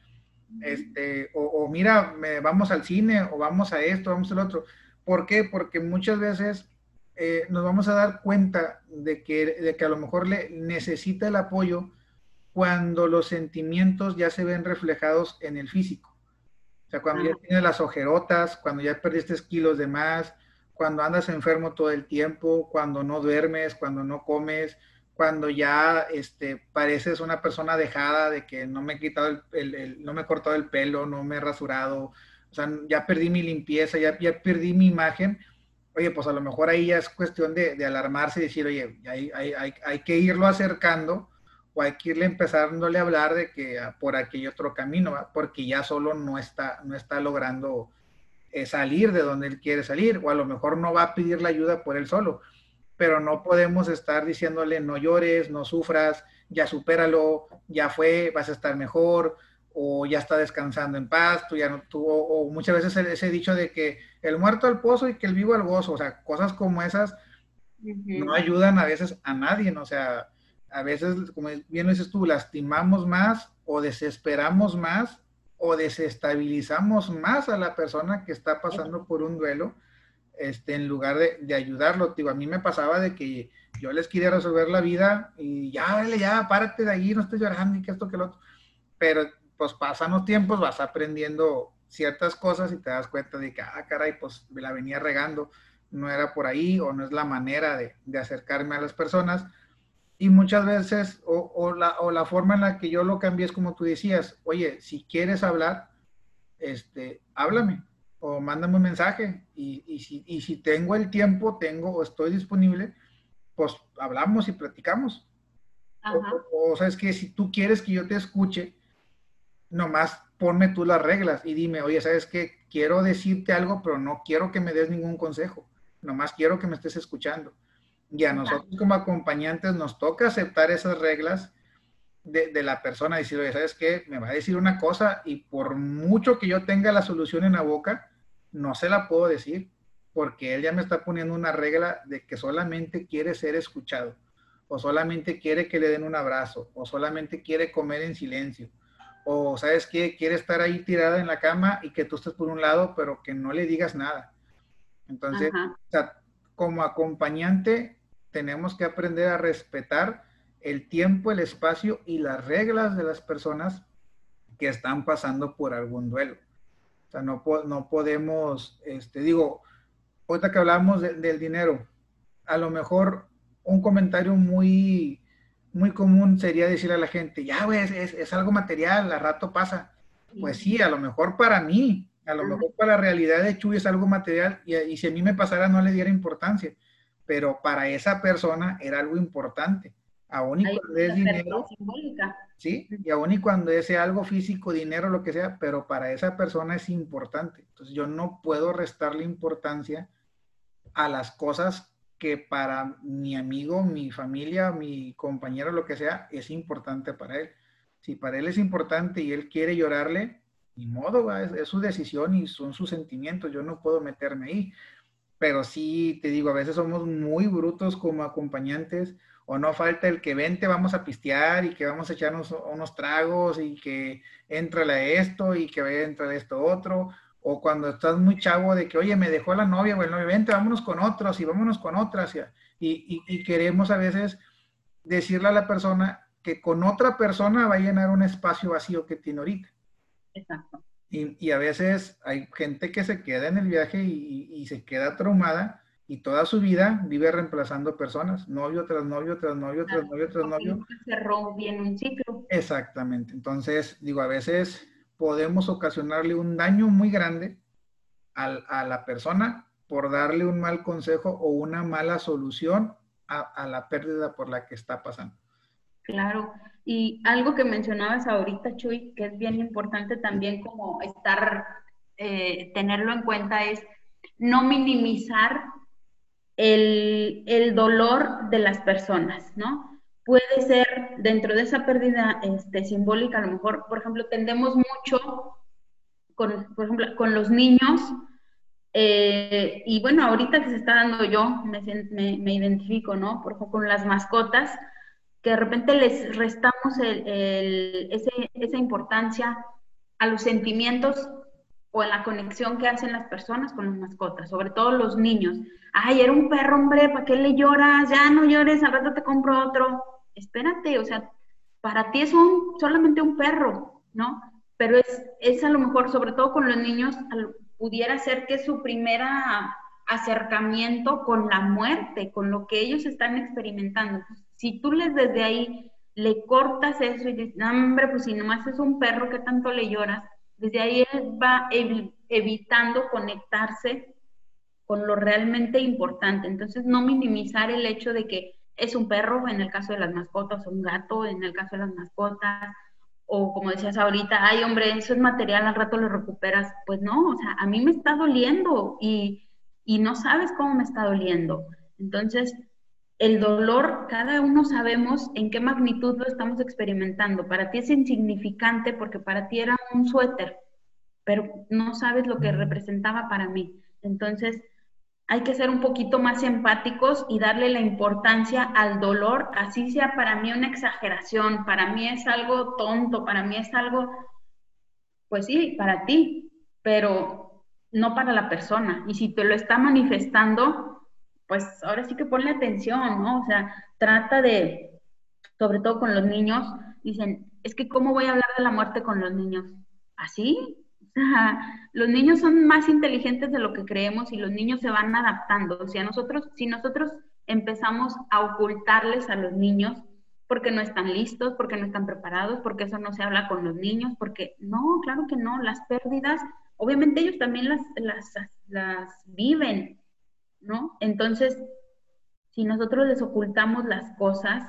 Este, o, mira, vamos al cine, o vamos a esto, vamos al otro. ¿Por qué? Porque muchas veces eh, nos vamos a dar cuenta de que, de que a lo mejor le necesita el apoyo cuando los sentimientos ya se ven reflejados en el físico. O sea, cuando ya tienes las ojerotas, cuando ya perdiste kilos de más, cuando andas enfermo todo el tiempo, cuando no duermes, cuando no comes, cuando ya este, pareces una persona dejada de que no me he quitado el, no me he cortado el pelo, no me he rasurado, o sea, ya perdí mi limpieza, ya, ya perdí mi imagen, oye, pues a lo mejor ahí ya es cuestión de, alarmarse y decir, oye, hay, hay, hay, hay, que irlo acercando o hay que irle empezándole a hablar de que ah, por aquí hay otro camino, porque ya solo no está, no está logrando eh, salir de donde él quiere salir, o a lo mejor no va a pedir la ayuda por él solo, pero no podemos estar diciéndole no llores, no sufras, ya supéralo, ya fue, vas a estar mejor, o ya está descansando en paz, tú ya no tuvo, o muchas veces ese dicho de que el muerto al pozo y que el vivo al gozo, o sea, cosas como esas no ayudan a veces a nadie, o sea, a veces, como bien dices tú, lastimamos más o desesperamos más o desestabilizamos más a la persona que está pasando por un duelo, este, en lugar de, de ayudarlo. Digo, a mí me pasaba de que yo les quería resolver la vida y ya, ya, párate de ahí, no estés llorando y que esto, que lo otro. Pero pues pasan los tiempos, vas aprendiendo ciertas cosas y te das cuenta de que, ah, caray, pues me la venía regando, no era por ahí o no es la manera de, de acercarme a las personas. Y muchas veces, o, o, la, o la forma en la que yo lo cambié es como tú decías, oye, si quieres hablar, este, háblame o mándame un mensaje y, y, si, y si tengo el tiempo, tengo o estoy disponible, pues hablamos y platicamos. O, o, sabes que si tú quieres que yo te escuche, nomás ponme tú las reglas y dime, oye, sabes que quiero decirte algo, pero no quiero que me des ningún consejo, nomás quiero que me estés escuchando. Y a nosotros como acompañantes nos toca aceptar esas reglas de, de la persona, decir, oye, ¿sabes qué? Me va a decir una cosa y por mucho que yo tenga la solución en la boca, no se la puedo decir porque él ya me está poniendo una regla de que solamente quiere ser escuchado, o solamente quiere que le den un abrazo, o solamente quiere comer en silencio, o sabes qué, quiere estar ahí tirada en la cama y que tú estés por un lado, pero que no le digas nada. Entonces, o sea, como acompañante, tenemos que aprender a respetar el tiempo, el espacio y las reglas de las personas que están pasando por algún duelo. O sea, no, no podemos, este, digo, ahorita que hablamos de, del dinero, a lo mejor un comentario muy, muy común sería decirle a la gente, ya, güey, es, es, algo material, a rato pasa. Pues sí, a lo mejor para mí, a lo mejor para la realidad de Chuy es algo material y, y, si a mí me pasara no le diera importancia, pero para esa persona era algo importante. Aún y cuando es dinero. Simbólica. Sí, y aún y cuando es algo físico, dinero, lo que sea, pero para esa persona es importante. Entonces yo no puedo restarle importancia a las cosas que para mi amigo, mi familia, mi compañero, lo que sea, es importante para él. Si para él es importante y él quiere llorarle, ni modo, es, es, su decisión y son sus sentimientos, yo no puedo meterme ahí. Pero sí, te digo, a veces somos muy brutos como acompañantes o no falta el que vente, vamos a pistear y que vamos a echarnos unos tragos y que entra esto y que vaya a entrar esto otro, o cuando estás muy chavo de que, oye, me dejó la novia o el novio, vente, vámonos con otros y vámonos con otras, y, y, y, queremos a veces decirle a la persona que con otra persona va a llenar un espacio vacío que tiene ahorita. Exacto. Y, y a veces hay gente que se queda en el viaje y, se queda traumada y toda su vida vive reemplazando personas, novio tras novio, tras novio, tras novio, tras novio. Cerró bien un ciclo. Exactamente. Entonces, digo, a veces podemos ocasionarle un daño muy grande a, la persona por darle un mal consejo o una mala solución a, la pérdida por la que está pasando. Claro, y algo que mencionabas ahorita, Chuy, que es bien importante también como estar, eh, tenerlo en cuenta es no minimizar el, dolor de las personas, ¿no? Puede ser dentro de esa pérdida este, simbólica, a lo mejor, por ejemplo, tendemos mucho con, por ejemplo, con los niños, eh, y bueno, ahorita que se está dando yo, me, me, identifico, ¿no? Por ejemplo, con las mascotas, que de repente les restamos el, el, ese, esa importancia a los sentimientos o a la conexión que hacen las personas con las mascotas, sobre todo los niños. Ay, era un perro, hombre, ¿para qué le lloras? Ya no llores, al rato te compro otro espérate, o sea, para ti es un, solamente un perro, ¿no? Pero es, es a lo mejor, sobre todo con los niños, pudiera ser que su primera acercamiento con la muerte, con lo que ellos están experimentando. Si tú les desde ahí le cortas eso y dices, hombre, pues si nomás es un perro, ¿qué tanto le lloras? Desde ahí él va ev evitando conectarse con lo realmente importante. Entonces, no minimizar el hecho de que es un perro en el caso de las mascotas, o un gato en el caso de las mascotas, o como decías ahorita, ay hombre, eso es material, al rato lo recuperas. Pues no, o sea, a mí me está doliendo y, y no sabes cómo me está doliendo. Entonces, el dolor, cada uno sabemos en qué magnitud lo estamos experimentando. Para ti es insignificante porque para ti era un suéter, pero no sabes lo que representaba para mí. Entonces, hay que ser un poquito más empáticos y darle la importancia al dolor, así sea para mí una exageración, para mí es algo tonto, para mí es algo, pues sí, para ti, pero no para la persona. Y si te lo está manifestando, pues ahora sí que ponle atención, ¿no? O sea, trata de, sobre todo con los niños, dicen, es que ¿cómo voy a hablar de la muerte con los niños? ¿Así? Los niños son más inteligentes de lo que creemos y los niños se van adaptando. O sea, nosotros, si nosotros empezamos a ocultarles a los niños porque no están listos, porque no están preparados, porque eso no se habla con los niños, porque no, claro que no, las pérdidas, obviamente ellos también las, las, las viven, ¿no? Entonces, si nosotros les ocultamos las cosas,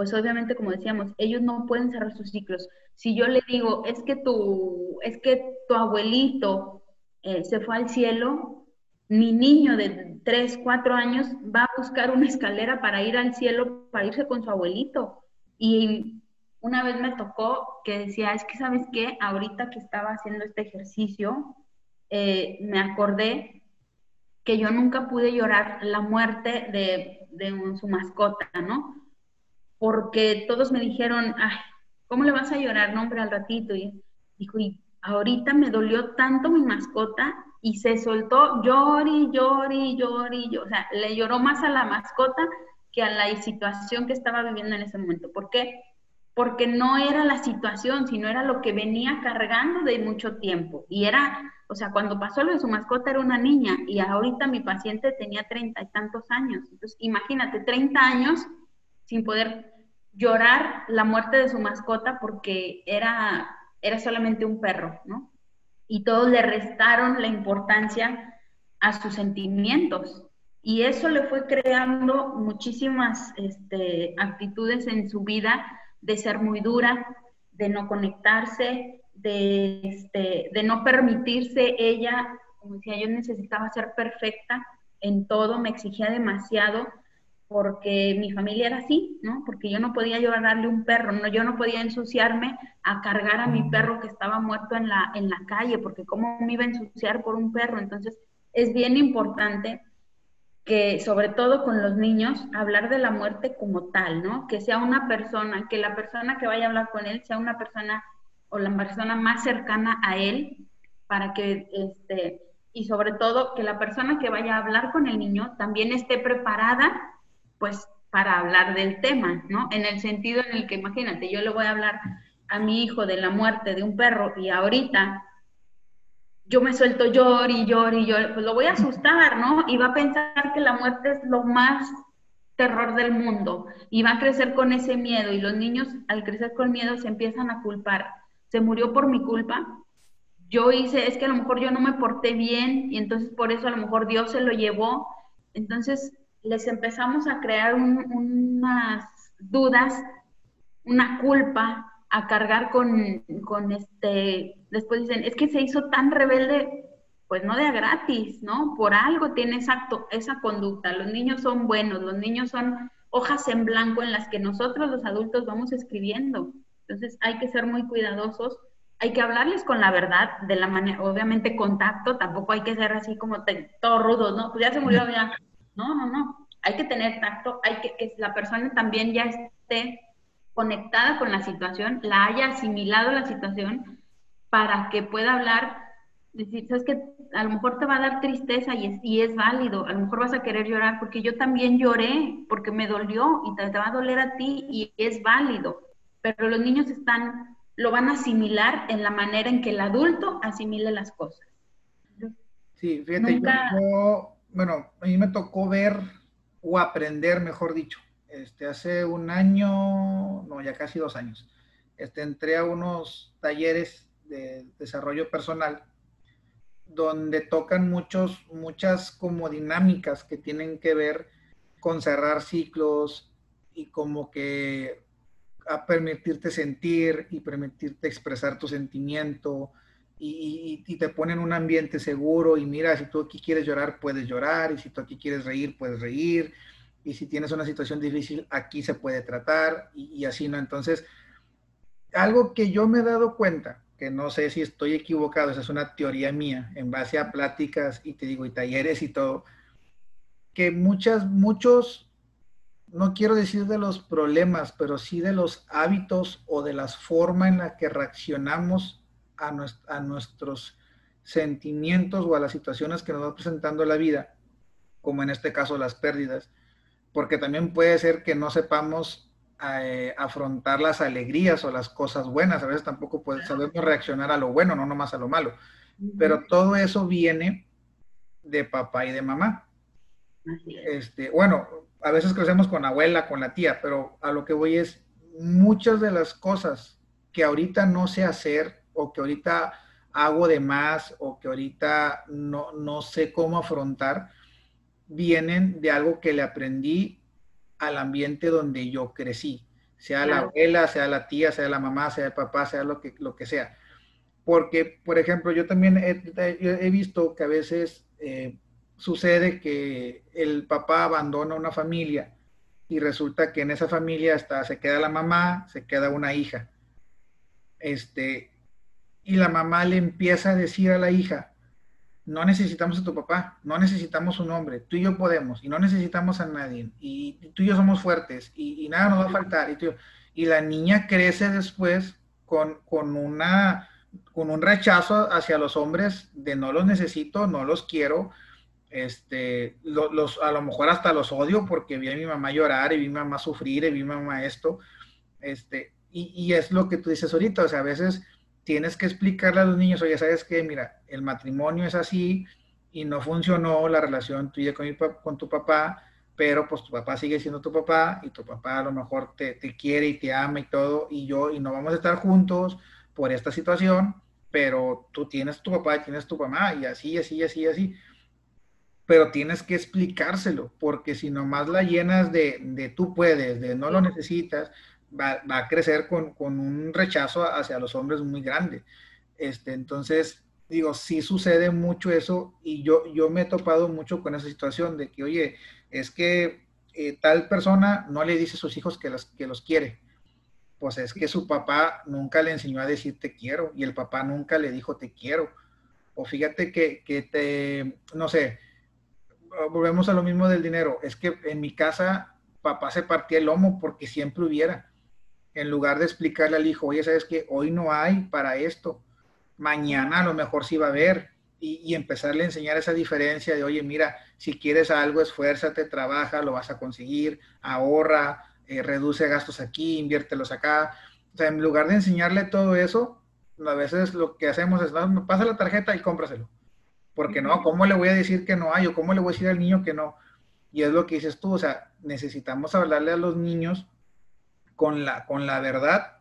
pues obviamente, como decíamos, ellos no pueden cerrar sus ciclos. Si yo le digo, es que tu, es que tu abuelito eh, se fue al cielo, mi niño de 3, 4 años va a buscar una escalera para ir al cielo, para irse con su abuelito. Y una vez me tocó que decía, es que sabes qué, ahorita que estaba haciendo este ejercicio, eh, me acordé que yo nunca pude llorar la muerte de, de su mascota, ¿no? Porque todos me dijeron, ay, ¿cómo le vas a llorar? No, hombre, al ratito. Y dijo, y ahorita me dolió tanto mi mascota y se soltó, llori, llori, llori, O sea, le lloró más a la mascota que a la situación que estaba viviendo en ese momento. ¿Por qué? Porque no era la situación, sino era lo que venía cargando de mucho tiempo. Y era, o sea, cuando pasó lo de su mascota era una niña y ahorita mi paciente tenía treinta y tantos años. Entonces, imagínate, treinta años sin poder llorar la muerte de su mascota porque era, era solamente un perro, ¿no? Y todos le restaron la importancia a sus sentimientos. Y eso le fue creando muchísimas este, actitudes en su vida de ser muy dura, de no conectarse, de, este, de no permitirse ella, como decía, yo necesitaba ser perfecta en todo, me exigía demasiado porque mi familia era así, ¿no? Porque yo no podía darle un perro, no, yo no podía ensuciarme a cargar a mi perro que estaba muerto en la, en la calle, porque cómo me iba a ensuciar por un perro. Entonces, es bien importante que, sobre todo con los niños, hablar de la muerte como tal, ¿no? Que sea una persona, que la persona que vaya a hablar con él sea una persona o la persona más cercana a él, para que, este, y sobre todo que la persona que vaya a hablar con el niño también esté preparada pues para hablar del tema, ¿no? En el sentido en el que, imagínate, yo le voy a hablar a mi hijo de la muerte de un perro y ahorita yo me suelto llor y llor y llor, pues lo voy a asustar, ¿no? Y va a pensar que la muerte es lo más terror del mundo y va a crecer con ese miedo y los niños al crecer con miedo se empiezan a culpar. Se murió por mi culpa. Yo hice, es que a lo mejor yo no me porté bien y entonces por eso a lo mejor Dios se lo llevó. Entonces les empezamos a crear unas dudas, una culpa, a cargar con, con, este, después dicen, es que se hizo tan rebelde, pues no de a gratis, ¿no? Por algo tiene esa, esa conducta. Los niños son buenos, los niños son hojas en blanco en las que nosotros los adultos vamos escribiendo. Entonces hay que ser muy cuidadosos, hay que hablarles con la verdad, de la manera, obviamente contacto, tampoco hay que ser así como todo rudo, ¿no? Pues ya se murió, ya, no, no, no. Hay que tener tacto, hay que que la persona también ya esté conectada con la situación, la haya asimilado la situación para que pueda hablar, decir, sabes que a lo mejor te va a dar tristeza y es, y es válido, a lo mejor vas a querer llorar porque yo también lloré, porque me dolió y te, te va a doler a ti y es válido, pero los niños están, lo van a asimilar en la manera en que el adulto asimile las cosas. Sí, fíjate, yo bueno, a mí me tocó ver o aprender, mejor dicho. Este, hace un año, no, ya casi dos años, este, entré a unos talleres de desarrollo personal donde tocan muchos, muchas como dinámicas que tienen que ver con cerrar ciclos y como que a permitirte sentir y permitirte expresar tu sentimiento, y, te ponen un ambiente seguro y mira, si tú aquí quieres llorar, puedes llorar, y si tú aquí quieres reír, puedes reír, y si tienes una situación difícil, aquí se puede tratar, y, así, ¿no? Entonces, algo que yo me he dado cuenta, que no sé si estoy equivocado, esa es una teoría mía, en base a pláticas y te digo, y talleres y todo, que muchas, muchos, no quiero decir de los problemas, pero sí de los hábitos o de las formas en la que reaccionamos a, nuestros sentimientos o a las situaciones que nos va presentando la vida, como en este caso las pérdidas, porque también puede ser que no sepamos eh, afrontar las alegrías o las cosas buenas, a veces tampoco podemos, sabemos reaccionar a lo bueno, no nomás a lo malo. pero todo eso viene de papá y de mamá. Este, bueno, a veces crecemos con la abuela, con la tía, pero a lo que voy es muchas de las cosas que ahorita no sé hacer o que ahorita hago de más o que ahorita no, no sé cómo afrontar, vienen de algo que le aprendí al ambiente donde yo crecí, sea la abuela, sea la tía, sea la mamá, sea el papá, sea lo que, lo que sea. Porque, por ejemplo, yo también he, visto que a veces eh, sucede que el papá abandona una familia y resulta que en esa familia hasta se queda la mamá, se queda una hija. Este, y la mamá le empieza a decir a la hija, no necesitamos a tu papá, no necesitamos un hombre, tú y yo podemos, y no necesitamos a nadie, y tú y yo somos fuertes, y, nada nos va a faltar. Y, y la niña crece después con, con, una, con un rechazo hacia los hombres de no los necesito, no los quiero, este, los, a lo mejor hasta los odio porque vi a mi mamá llorar y vi a mi mamá sufrir y vi a mi mamá esto, este, y, y, es lo que tú dices ahorita, o sea, a veces tienes que explicarle a los niños, oye, ¿sabes qué? Mira, el matrimonio es así y no funcionó la relación tuya con, con tu papá, pero pues tu papá sigue siendo tu papá y tu papá a lo mejor te, te quiere y te ama y todo, y yo, y no vamos a estar juntos por esta situación, pero tú tienes tu papá y tienes tu mamá y así, así, así, así pero tienes que explicárselo, porque si nomás la llenas de, de tú puedes, de no lo necesitas, va, va a crecer con, con, un rechazo hacia los hombres muy grande. Este, entonces, digo, sí sucede mucho eso y yo, yo me he topado mucho con esa situación de que, oye, es que eh, tal persona no le dice a sus hijos que los, que los quiere. Pues es que su papá nunca le enseñó a decir te quiero y el papá nunca le dijo te quiero. O fíjate que, que te, no sé, volvemos a lo mismo del dinero. Es que en mi casa papá se partía el lomo porque siempre hubiera. En lugar de explicarle al hijo, oye, sabes que hoy no hay para esto, mañana a lo mejor sí va a haber. Y, empezarle a enseñar esa diferencia de, oye, mira, si quieres algo, esfuérzate, trabaja, lo vas a conseguir, ahorra, eh, reduce gastos aquí, inviértelos acá. O sea, en lugar de enseñarle todo eso, a veces lo que hacemos es, no, pasa la tarjeta y cómpraselo porque no, ¿cómo le voy a decir que no hay o cómo le voy a decir al niño que no? Y es lo que dices tú, o sea, necesitamos hablarle a los niños con la, con la verdad,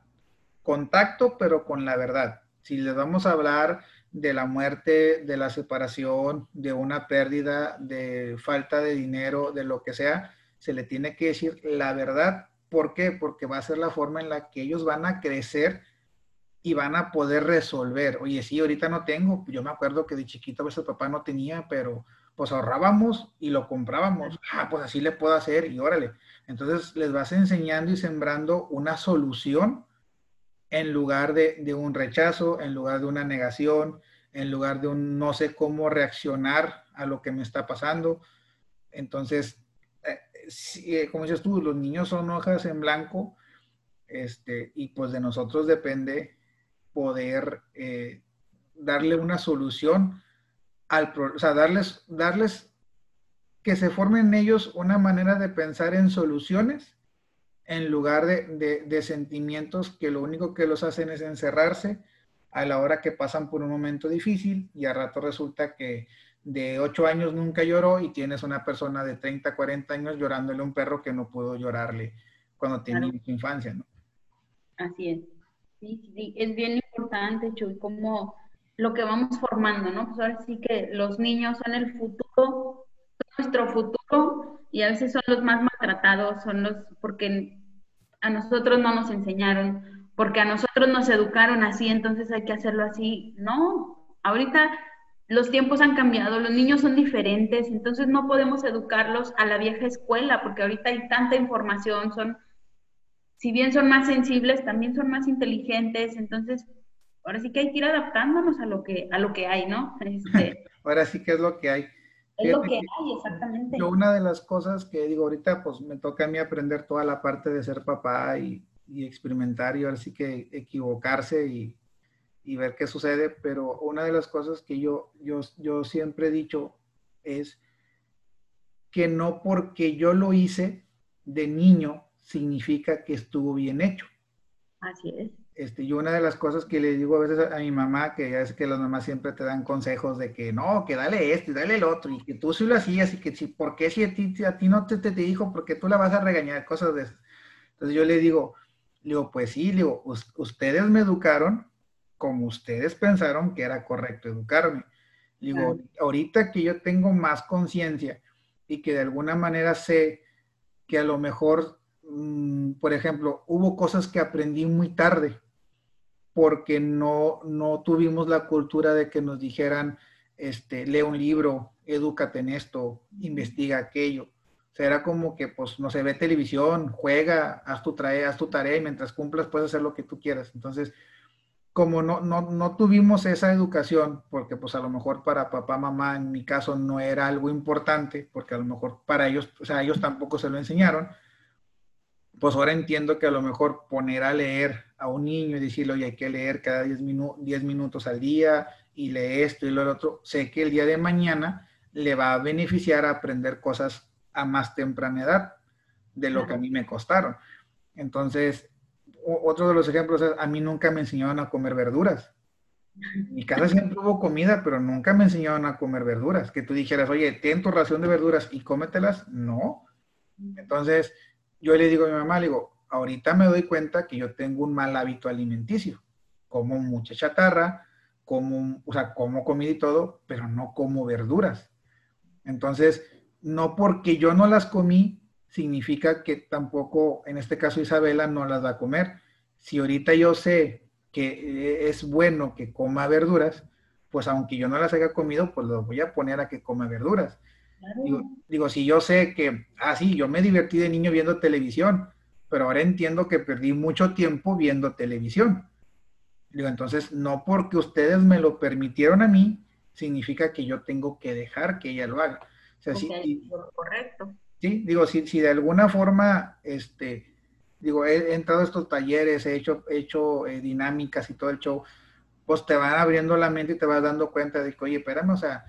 contacto, pero con la verdad. Si les vamos a hablar de la muerte, de la separación, de una pérdida, de falta de dinero, de lo que sea, se le tiene que decir la verdad. ¿Por qué? Porque va a ser la forma en la que ellos van a crecer y van a poder resolver. Oye, sí, ahorita no tengo. Yo me acuerdo que de chiquito a veces papá no tenía, pero pues ahorrábamos y lo comprábamos. Ah, pues así le puedo hacer y órale. Entonces les vas enseñando y sembrando una solución en lugar de, un rechazo, en lugar de una negación, en lugar de un no sé cómo reaccionar a lo que me está pasando. Entonces, eh, eh, como dices tú, los niños son hojas en blanco, este, y pues de nosotros depende poder eh, darle una solución al o sea, darles, darles que se formen en ellos una manera de pensar en soluciones en lugar de, de, sentimientos que lo único que los hacen es encerrarse a la hora que pasan por un momento difícil y a rato resulta que de 8 años nunca lloró y tienes una persona de 30, 40 años llorándole a un perro que no pudo llorarle cuando tenía su infancia, ¿no? Así es. Sí, sí, es bien importante, Chuy, como lo que vamos formando, ¿no? Pues ahora sí que los niños son el futuro, nuestro futuro, y a veces son los más maltratados, son los, porque a nosotros no nos enseñaron, porque a nosotros nos educaron así, entonces hay que hacerlo así. No, ahorita los tiempos han cambiado, los niños son diferentes, entonces no podemos educarlos a la vieja escuela, porque ahorita hay tanta información, son si bien son más sensibles, también son más inteligentes, entonces ahora sí que hay que ir adaptándonos a lo que, a lo que hay, ¿no? [LAUGHS] Este, ahora sí que es lo que hay. Es lo que hay, exactamente. Yo una de las cosas que digo ahorita, pues me toca a mí aprender toda la parte de ser papá y, y experimentar y ahora sí que equivocarse y, y, ver qué sucede, pero una de las cosas que yo, yo, yo siempre he dicho es que no porque yo lo hice de niño significa que estuvo bien hecho. Así es. Este, y una de las cosas que le digo a veces a, mi mamá, que ya es que las mamás siempre te dan consejos de que no, que dale esto y dale el otro, y que tú sí lo hacías, y que si, ¿por qué si a ti, a ti no te, te, te dijo, porque tú la vas a regañar? Cosas de eso. Entonces yo le digo, le digo, pues sí, le digo, ustedes me educaron como ustedes pensaron que era correcto educarme. Digo, ahorita que yo tengo más conciencia y que de alguna manera sé que a lo mejor, mm, por ejemplo, hubo cosas que aprendí muy tarde porque no, no tuvimos la cultura de que nos dijeran, este, lee un libro, edúcate en esto, investiga aquello. O sea, era como que, pues, no se ve televisión, juega, haz tu, tarea, haz tu tarea y mientras cumplas puedes hacer lo que tú quieras. Entonces, como no, no, no, tuvimos esa educación, porque pues a lo mejor para papá, mamá, en mi caso no era algo importante, porque a lo mejor para ellos, o sea, ellos tampoco se lo enseñaron, pues ahora entiendo que a lo mejor poner a leer a un niño y decirle, oye, hay que leer cada 10, minutos al día y lee esto y lo otro, sé que el día de mañana le va a beneficiar a aprender cosas a más temprana edad de lo que a mí me costaron. Entonces, otro de los ejemplos es, a mí nunca me enseñaron a comer verduras. Mi casa siempre hubo comida, pero nunca me enseñaron a comer verduras. Que tú dijeras, oye, ten tu ración de verduras y cómetelas. No. Entonces, yo le digo a mi mamá, le digo, ahorita me doy cuenta que yo tengo un mal hábito alimenticio. Como mucha chatarra, como, o sea, como comida y todo, pero no como verduras. Entonces, no porque yo no las comí, significa que tampoco, en este caso Isabela, no las va a comer. Si ahorita yo sé que es bueno que coma verduras, pues aunque yo no las haya comido, pues lo voy a poner a que coma verduras. Digo, si yo sé que, ah, sí, yo me divertí de niño viendo televisión, pero ahora entiendo que perdí mucho tiempo viendo televisión. Digo, entonces, no porque ustedes me lo permitieron a mí, significa que yo tengo que dejar que ella lo haga. O sea, correcto. Sí, digo, si, si de alguna forma, este, digo, he, entrado a estos talleres, he hecho, hecho eh, dinámicas y todo el show, pues te van abriendo la mente y te vas dando cuenta de que, oye, espérame, o sea,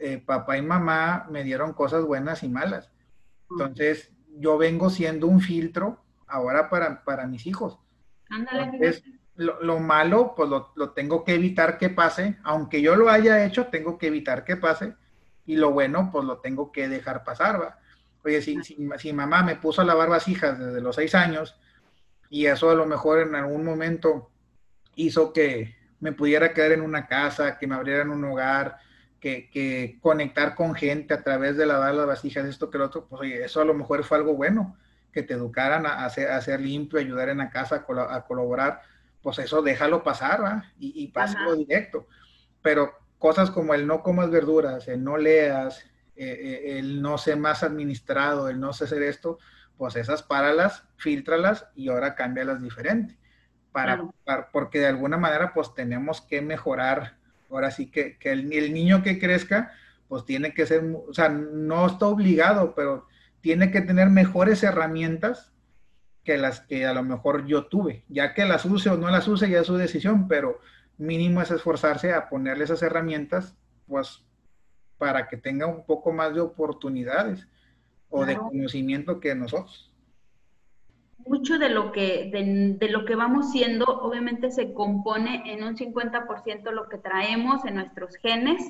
eh, papá y mamá me dieron cosas buenas y malas. Entonces, yo vengo siendo un filtro ahora para, para mis hijos. Entonces, lo, lo, malo, pues lo, lo, tengo que evitar que pase, aunque yo lo haya hecho, tengo que evitar que pase, y lo bueno, pues lo tengo que dejar pasar, ¿va? Oye, si, si, mamá me puso a lavar vasijas desde los seis años y eso a lo mejor en algún momento hizo que me pudiera quedar en una casa, que me abrieran un hogar, que, que, conectar con gente a través de lavar las vasijas, esto que lo otro, pues oye, eso a lo mejor fue algo bueno, que te educaran a hacer, a limpio, ayudar en la casa, a, colaborar, pues eso déjalo pasar, ¿va? Y, y pásalo directo. Pero cosas como el no comas verduras, el no leas, eh, eh, el no ser más administrado, el no sé hacer esto, pues esas páralas, filtralas y ahora cámbialas diferente. Para, porque de alguna manera pues tenemos que mejorar, ahora sí que, que el, el, niño que crezca pues tiene que ser, o sea, no está obligado, pero tiene que tener mejores herramientas que las que a lo mejor yo tuve, ya que las use o no las use ya es su decisión, pero mínimo es esforzarse a ponerle esas herramientas pues para que tenga un poco más de oportunidades o de conocimiento que nosotros. Mucho de lo que, de, lo que vamos siendo, obviamente se compone en un 50% lo que traemos en nuestros genes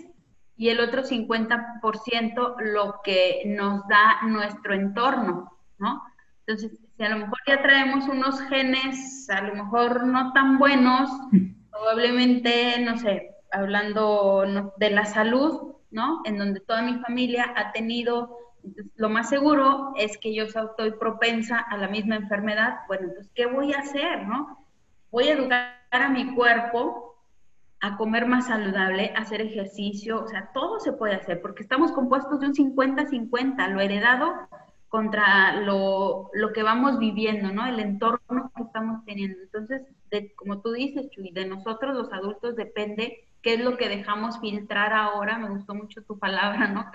y el otro 50% lo que nos da nuestro entorno, ¿no? Entonces, si a lo mejor ya traemos unos genes, a lo mejor no tan buenos, [LAUGHS] probablemente, no sé, hablando de la salud, ¿no? En donde toda mi familia ha tenido, lo más seguro es que yo estoy propensa a la misma enfermedad. Bueno, entonces, ¿qué voy a hacer, no? Voy a educar a mi cuerpo a comer más saludable, a hacer ejercicio, o sea, todo se puede hacer, porque estamos compuestos de un 50-50, lo heredado contra lo, lo, que vamos viviendo, ¿no? El entorno que estamos teniendo. Entonces, de, como tú dices, Chuy, de nosotros los adultos depende qué es lo que dejamos filtrar ahora, me gustó mucho tu palabra, ¿no?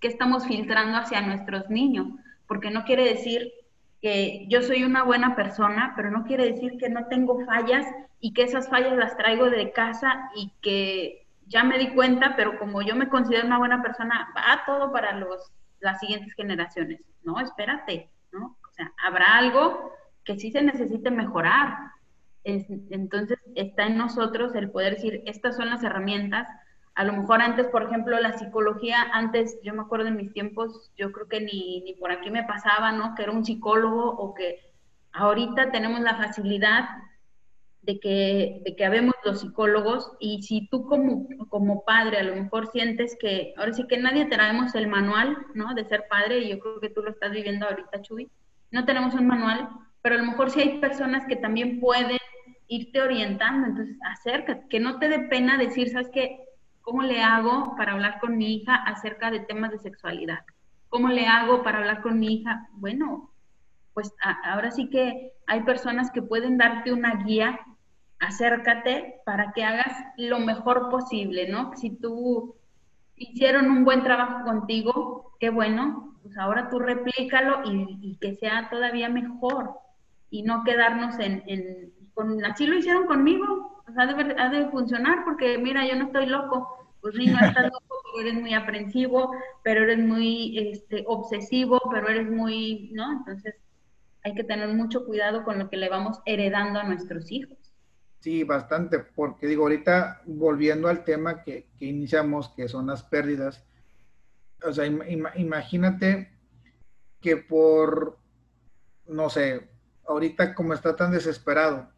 ¿Qué, estamos filtrando hacia nuestros niños? Porque no quiere decir que yo soy una buena persona, pero no quiere decir que no tengo fallas y que esas fallas las traigo de casa y que ya me di cuenta, pero como yo me considero una buena persona, va todo para los, las siguientes generaciones. No, espérate, ¿no? O sea, habrá algo que sí se necesite mejorar, entonces está en nosotros el poder decir, estas son las herramientas. A lo mejor antes, por ejemplo, la psicología, antes, yo me acuerdo en mis tiempos, yo creo que ni, ni por aquí me pasaba, ¿no? Que era un psicólogo o que ahorita tenemos la facilidad de que, de que habemos los psicólogos y si tú como, como padre a lo mejor sientes que, ahora sí que nadie traemos el manual, ¿no? De ser padre, y yo creo que tú lo estás viviendo ahorita, Chuy, no tenemos un manual, pero a lo mejor sí hay personas que también pueden irte orientando, entonces acércate, que no te dé pena decir, ¿sabes qué? ¿Cómo le hago para hablar con mi hija acerca de temas de sexualidad? ¿Cómo le hago para hablar con mi hija? Bueno, pues ahora sí que hay personas que pueden darte una guía acércate para que hagas lo mejor posible, ¿no? Si tú hicieron un buen trabajo contigo, qué bueno, pues ahora tú replícalo y, que sea todavía mejor y no quedarnos en, con, así lo hicieron conmigo, o sea, ha de, funcionar porque mira, yo no estoy loco, pues sí, no estás loco, pero eres muy aprensivo, pero eres muy este, obsesivo, pero eres muy, ¿no? Entonces hay que tener mucho cuidado con lo que le vamos heredando a nuestros hijos. Sí, bastante, porque digo, ahorita volviendo al tema que, iniciamos, que son las pérdidas, o sea, imagínate que por, no sé, ahorita como está tan desesperado,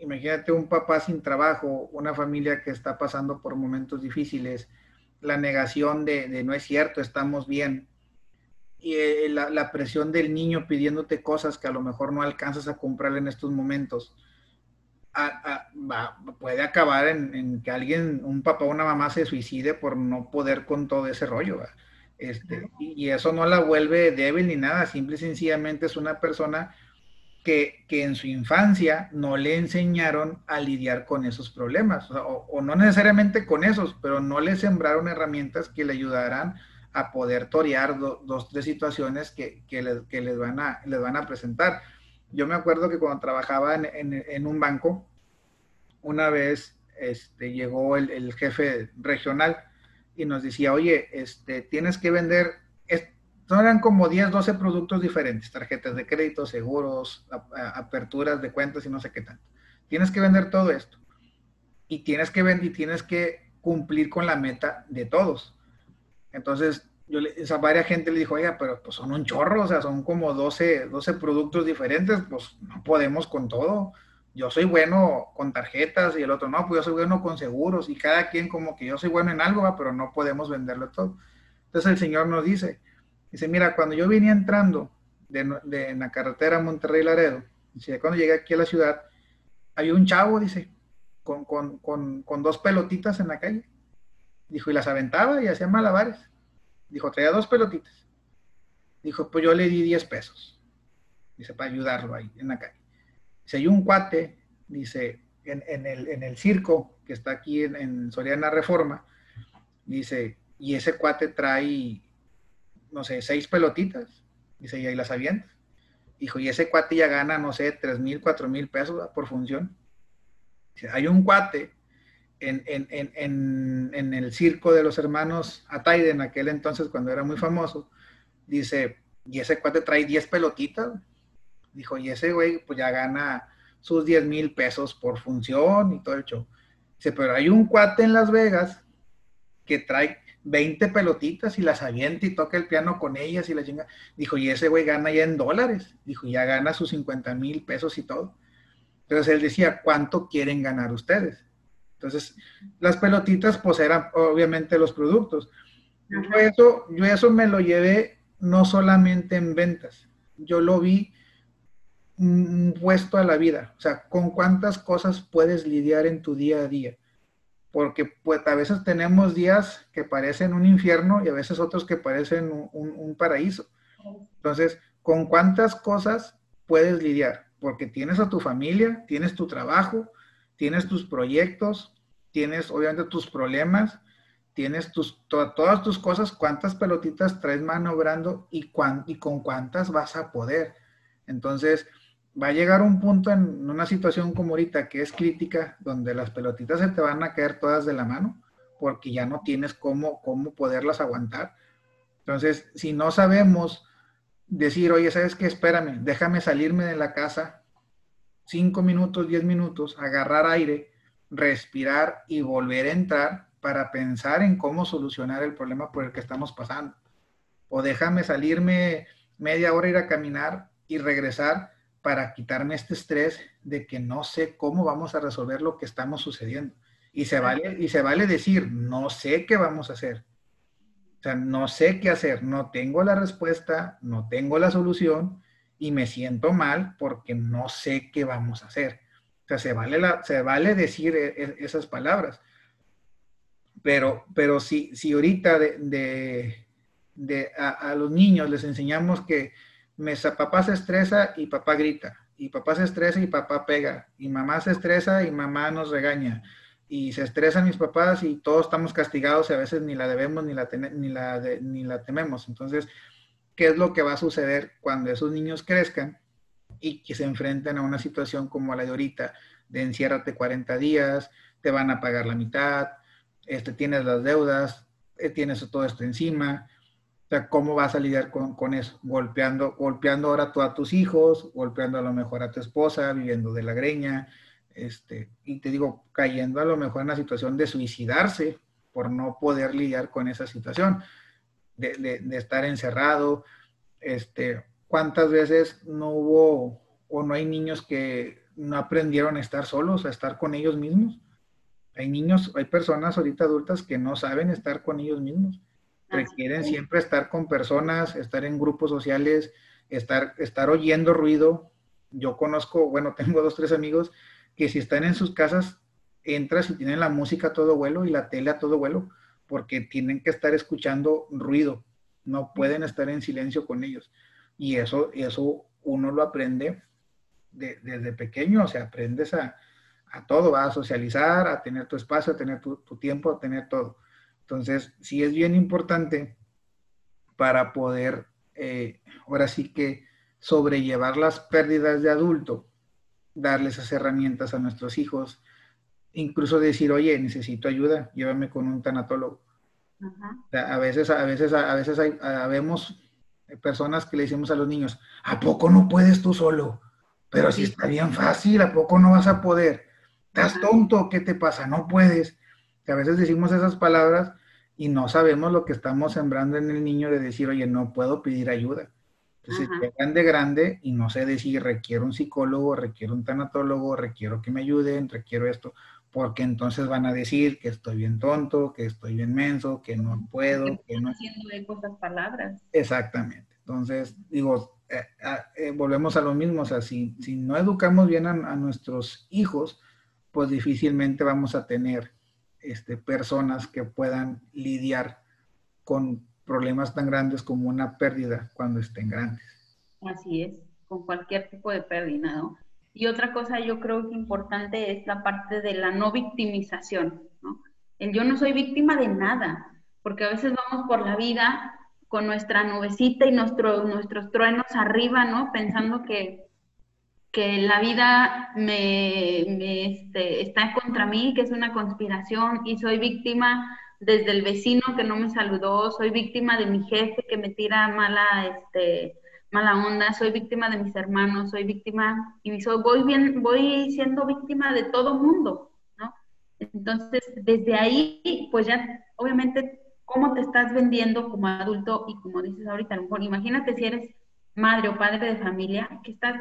imagínate un papá sin trabajo, una familia que está pasando por momentos difíciles, la negación de, no es cierto, estamos bien, y eh, la, la, presión del niño pidiéndote cosas que a lo mejor no alcanzas a comprar en estos momentos puede acabar en, que alguien, un papá o una mamá se suicide por no poder con todo ese rollo. Este, y, eso no la vuelve débil ni nada, simple y sencillamente es una persona que, en su infancia no le enseñaron a lidiar con esos problemas, o, no necesariamente con esos, pero no le sembraron herramientas que le ayudaran a poder torear dos, tres situaciones que, les, van a, les van a presentar. Yo me acuerdo que cuando trabajaba en, un banco, una vez este, llegó el, jefe regional y nos decía, oye, este, tienes que vender, eran como 10, 12 productos diferentes, tarjetas de crédito, seguros, aperturas de cuentas y no sé qué tanto. Tienes que vender todo esto. Y tienes que vender y tienes que cumplir con la meta de todos. Entonces, yo le, esa varias gente le dijo, oiga, pero pues son un chorro, o sea, son como 12, 12 productos diferentes, pues no podemos con todo. Yo soy bueno con tarjetas y el otro no, pues yo soy bueno con seguros y cada quien como que yo soy bueno en algo, pero no podemos venderlo todo. Entonces el Señor nos dice, dice, mira, cuando yo venía entrando de, de en la carretera Monterrey-Laredo, cuando llegué aquí a la ciudad, había un chavo, dice, con, con, con, con dos pelotitas en la calle. Dijo, y las aventaba y hacía malabares. Dijo, traía dos pelotitas. Dijo, pues yo le di 10 pesos. Dice, para ayudarlo ahí en la calle. Dice, hay un cuate, dice, en, el, circo que está aquí en, Soriana Reforma, dice, y ese cuate trae, no sé, seis pelotitas. Dice, y ahí las avienta. Dijo, y ese cuate ya gana, no sé, tres mil, cuatro mil pesos por función. Dice, hay un cuate en, el circo de los hermanos Ataide en aquel entonces cuando era muy famoso, dice, y ese cuate trae 10 pelotitas. Dijo, y ese güey pues ya gana sus 10 mil pesos por función y todo el show. Dice, pero hay un cuate en Las Vegas que trae 20 pelotitas y las avienta y toca el piano con ellas y la chinga. Dijo, y ese güey gana ya en dólares. Dijo, ya gana sus 50 mil pesos y todo. Entonces él decía, ¿cuánto quieren ganar ustedes? Entonces, las pelotitas pues eran obviamente los productos. Yo eso, yo eso me lo llevé no solamente en ventas, yo lo vi puesto a la vida, o sea, con cuántas cosas puedes lidiar en tu día a día. Porque pues a veces tenemos días que parecen un infierno y a veces otros que parecen un, paraíso. Entonces, ¿con cuántas cosas puedes lidiar? Porque tienes a tu familia, tienes tu trabajo, tienes tus proyectos, tienes obviamente tus problemas, tienes tus, todas tus cosas, cuántas pelotitas traes manobrando y, y con cuántas vas a poder. Entonces, va a llegar un punto en una situación como ahorita que es crítica, donde las pelotitas se te van a caer todas de la mano, porque ya no tienes cómo, cómo poderlas aguantar. Entonces, si no sabemos decir, oye, ¿sabes qué? Espérame, déjame salirme de la casa cinco minutos, diez minutos, agarrar aire, respirar y volver a entrar para pensar en cómo solucionar el problema por el que estamos pasando. O déjame salirme media hora, ir a caminar y regresar para quitarme este estrés de que no sé cómo vamos a resolver lo que estamos sucediendo. Y se vale, y se vale decir, no sé qué vamos a hacer. O sea, no sé qué hacer, no tengo la respuesta, no tengo la solución y me siento mal porque no sé qué vamos a hacer. O sea, se vale, la, se vale decir e, e, esas palabras. Pero, pero si, si ahorita de, de, a, los niños les enseñamos que me, papá se estresa y papá grita, y papá se estresa y papá pega, y mamá se estresa y mamá nos regaña, y se estresan mis papás y todos estamos castigados y a veces ni la debemos ni la, ni la, ni la tememos. Entonces, ¿qué es lo que va a suceder cuando esos niños crezcan y que se enfrenten a una situación como la de ahorita, de enciérrate 40 días, te van a pagar la mitad, este, tienes las deudas, eh, tienes todo esto encima? Sea, ¿cómo vas a lidiar con, con eso? Golpeando, golpeando ahora tú a tus hijos, golpeando a lo mejor a tu esposa, viviendo de la greña, este, y te digo, cayendo a lo mejor en la situación de suicidarse por no poder lidiar con esa situación, de, estar encerrado. Este, ¿Cuántas veces no hubo o no hay niños que no aprendieron a estar solos, a estar con ellos mismos? Hay niños, hay personas ahorita adultas que no saben estar con ellos mismos. Requieren siempre estar con personas, estar en grupos sociales, estar, estar oyendo ruido. Yo conozco, bueno, [LAUGHS] tengo dos, tres amigos que si están en sus casas, entras y tienen la música a todo vuelo y la tele a todo vuelo, porque tienen que estar escuchando ruido, no pueden estar en silencio con ellos. Y eso, eso uno lo aprende desde pequeño, o sea, aprendes a, todo, a socializar, a tener tu espacio, a tener tu, tiempo, a tener todo. Entonces, sí es bien importante para poder, eh, ahora sí que sobrellevar las pérdidas de adulto, darles esas herramientas a nuestros hijos, incluso decir, oye, necesito ayuda, llévame con un tanatólogo. a veces, a veces, a veces hay, vemos personas que le decimos a los niños, ¿a poco no puedes tú solo? Pero si está bien fácil, ¿a poco no vas a poder? ¿Estás tonto? ¿Qué te pasa? No puedes. Que a veces decimos esas palabras y no sabemos lo que estamos sembrando en el niño de decir, oye, no puedo pedir ayuda. Entonces llegan de grande y no sé decir requiero un psicólogo, requiero un tanatólogo, requiero que me ayuden, requiero esto, porque entonces van a decir que estoy bien tonto, que estoy bien menso, que no puedo. Que, no haciendo esas palabras. Exactamente. Entonces, digo, eh, ah, eh, volvemos a lo mismo, o sea, si, si no educamos bien a, nuestros hijos, pues difícilmente vamos a tener este, personas que puedan lidiar con problemas tan grandes como una pérdida cuando estén grandes. Así es, con cualquier tipo de pérdida, ¿no? Y otra cosa yo creo que importante es la parte de la no victimización, ¿no? El yo no soy víctima de nada, porque a veces vamos por la vida con nuestra nubecita y nuestro, nuestros truenos arriba, ¿no? Pensando que, que la vida me, este, está contra mí, que es una conspiración y soy víctima desde el vecino que no me saludó, soy víctima de mi jefe que me tira mala, este, mala onda, soy víctima de mis hermanos, soy víctima y soy, voy, bien, voy siendo víctima de todo mundo, ¿no? Entonces, desde ahí, pues ya, obviamente, cómo te estás vendiendo como adulto y como dices ahorita, a lo mejor imagínate si eres madre o padre de familia, ¿qué, estás,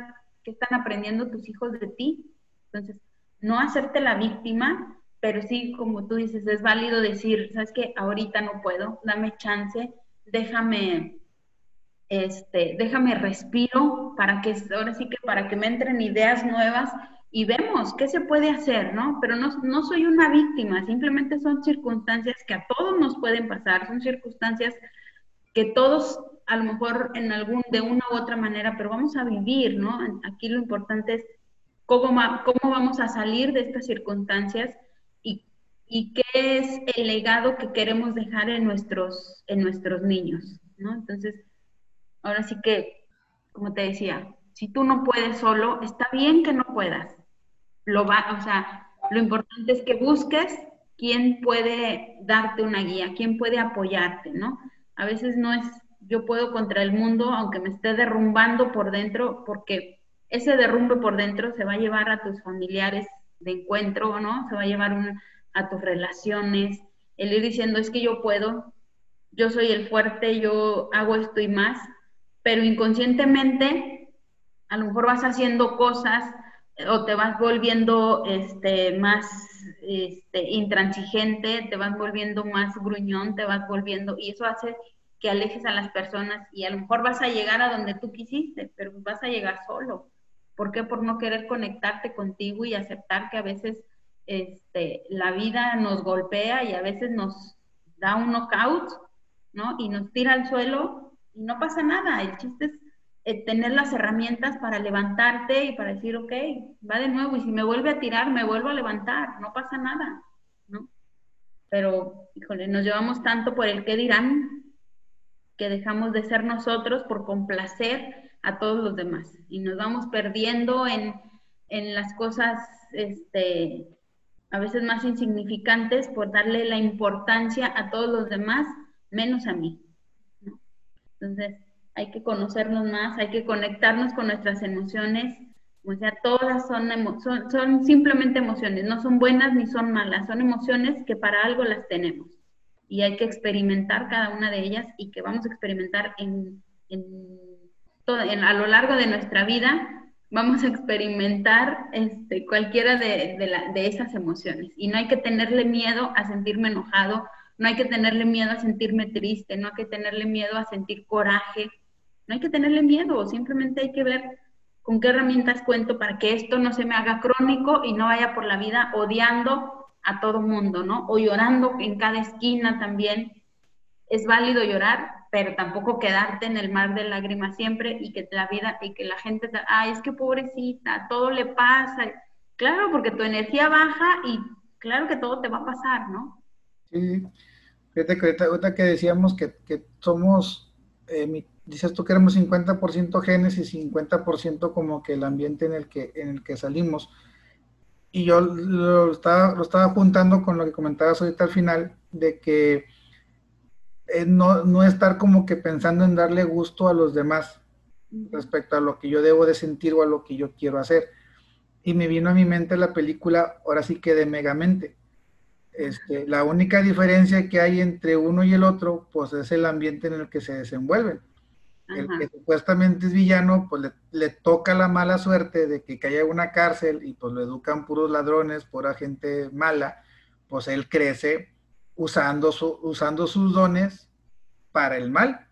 están aprendiendo tus hijos de ti? Entonces, no hacerte la víctima, pero sí, como tú dices, es válido decir, sabes que ahorita no puedo, dame chance, déjame, este, déjame respiro para que, ahora sí que para que me entren ideas nuevas y vemos qué se puede hacer, ¿no? Pero no, no soy una víctima, simplemente son circunstancias que a todos nos pueden pasar, son circunstancias que todos a lo mejor en algún, de una u otra manera, pero vamos a vivir, ¿no? Aquí lo importante es cómo, cómo vamos a salir de estas circunstancias y qué es el legado que queremos dejar en nuestros, en nuestros niños, ¿no? Entonces, ahora sí que, como te decía, si tú no puedes solo, está bien que no puedas. Lo va, o sea, lo importante es que busques quién puede darte una guía, quién puede apoyarte, ¿no? A veces no es yo puedo contra el mundo, aunque me esté derrumbando por dentro, porque ese derrumbe por dentro se va a llevar a tus familiares de encuentro, ¿no? Se va a llevar a tus relaciones, el ir diciendo es que yo puedo, yo soy el fuerte, yo hago esto y más, pero inconscientemente a lo mejor vas haciendo cosas o te vas volviendo este, más este, intransigente, te vas volviendo más gruñón, te vas volviendo, y eso hace que alejes a las personas y a lo mejor vas a llegar a donde tú quisiste, pero vas a llegar solo. ¿Por qué? Por no querer conectarte contigo y aceptar que a veces este, la vida nos golpea y a veces nos da un knockout, ¿no? Y nos tira al suelo y no pasa nada. El chiste es eh, tener las herramientas para levantarte y para decir, ok, va de nuevo y si me vuelve a tirar, me vuelvo a levantar, no pasa nada, ¿no? Pero, híjole, nos llevamos tanto por el qué dirán que dejamos de ser nosotros por complacer a todos los demás y nos vamos perdiendo en, en las cosas, este, a veces más insignificantes por darle la importancia a todos los demás, menos a mí. Entonces, hay que conocernos más, hay que conectarnos con nuestras emociones. O sea, todas son, son, son simplemente emociones, no son buenas ni son malas, son emociones que para algo las tenemos. Y hay que experimentar cada una de ellas y que vamos a experimentar en, en, todo, en a lo largo de nuestra vida, vamos a experimentar este, cualquiera de, de, de esas emociones. Y no hay que tenerle miedo a sentirme enojado, no hay que tenerle miedo a sentirme triste, no hay que tenerle miedo a sentir coraje, no hay que tenerle miedo, simplemente hay que ver con qué herramientas cuento para que esto no se me haga crónico y no vaya por la vida odiando a todo mundo, ¿no? O llorando en cada esquina también. Es válido llorar, pero tampoco quedarte en el mar de lágrimas siempre y que la vida y que la gente, ay, es que pobrecita, todo le pasa. Claro, porque tu energía baja y claro que todo te va a pasar, ¿no? Sí, fíjate que ahorita, que decíamos que, que somos eh, dices tú que éramos 50% genes y 50% como que el ambiente en el que, en el que salimos. Y yo lo estaba, lo estaba juntando con lo que comentabas ahorita al final, de que eh, no, no, estar como que pensando en darle gusto a los demás respecto a lo que yo debo de sentir o a lo que yo quiero hacer. Y me vino a mi mente la película, ahora sí que de Megamente. Este, la única diferencia que hay entre uno y el otro, pues es el ambiente en el que se desenvuelven el que supuestamente es villano, pues le, toca la mala suerte de que caiga en una cárcel y pues lo educan puros ladrones, pura gente mala, pues él crece usando, su, usando sus dones para el mal.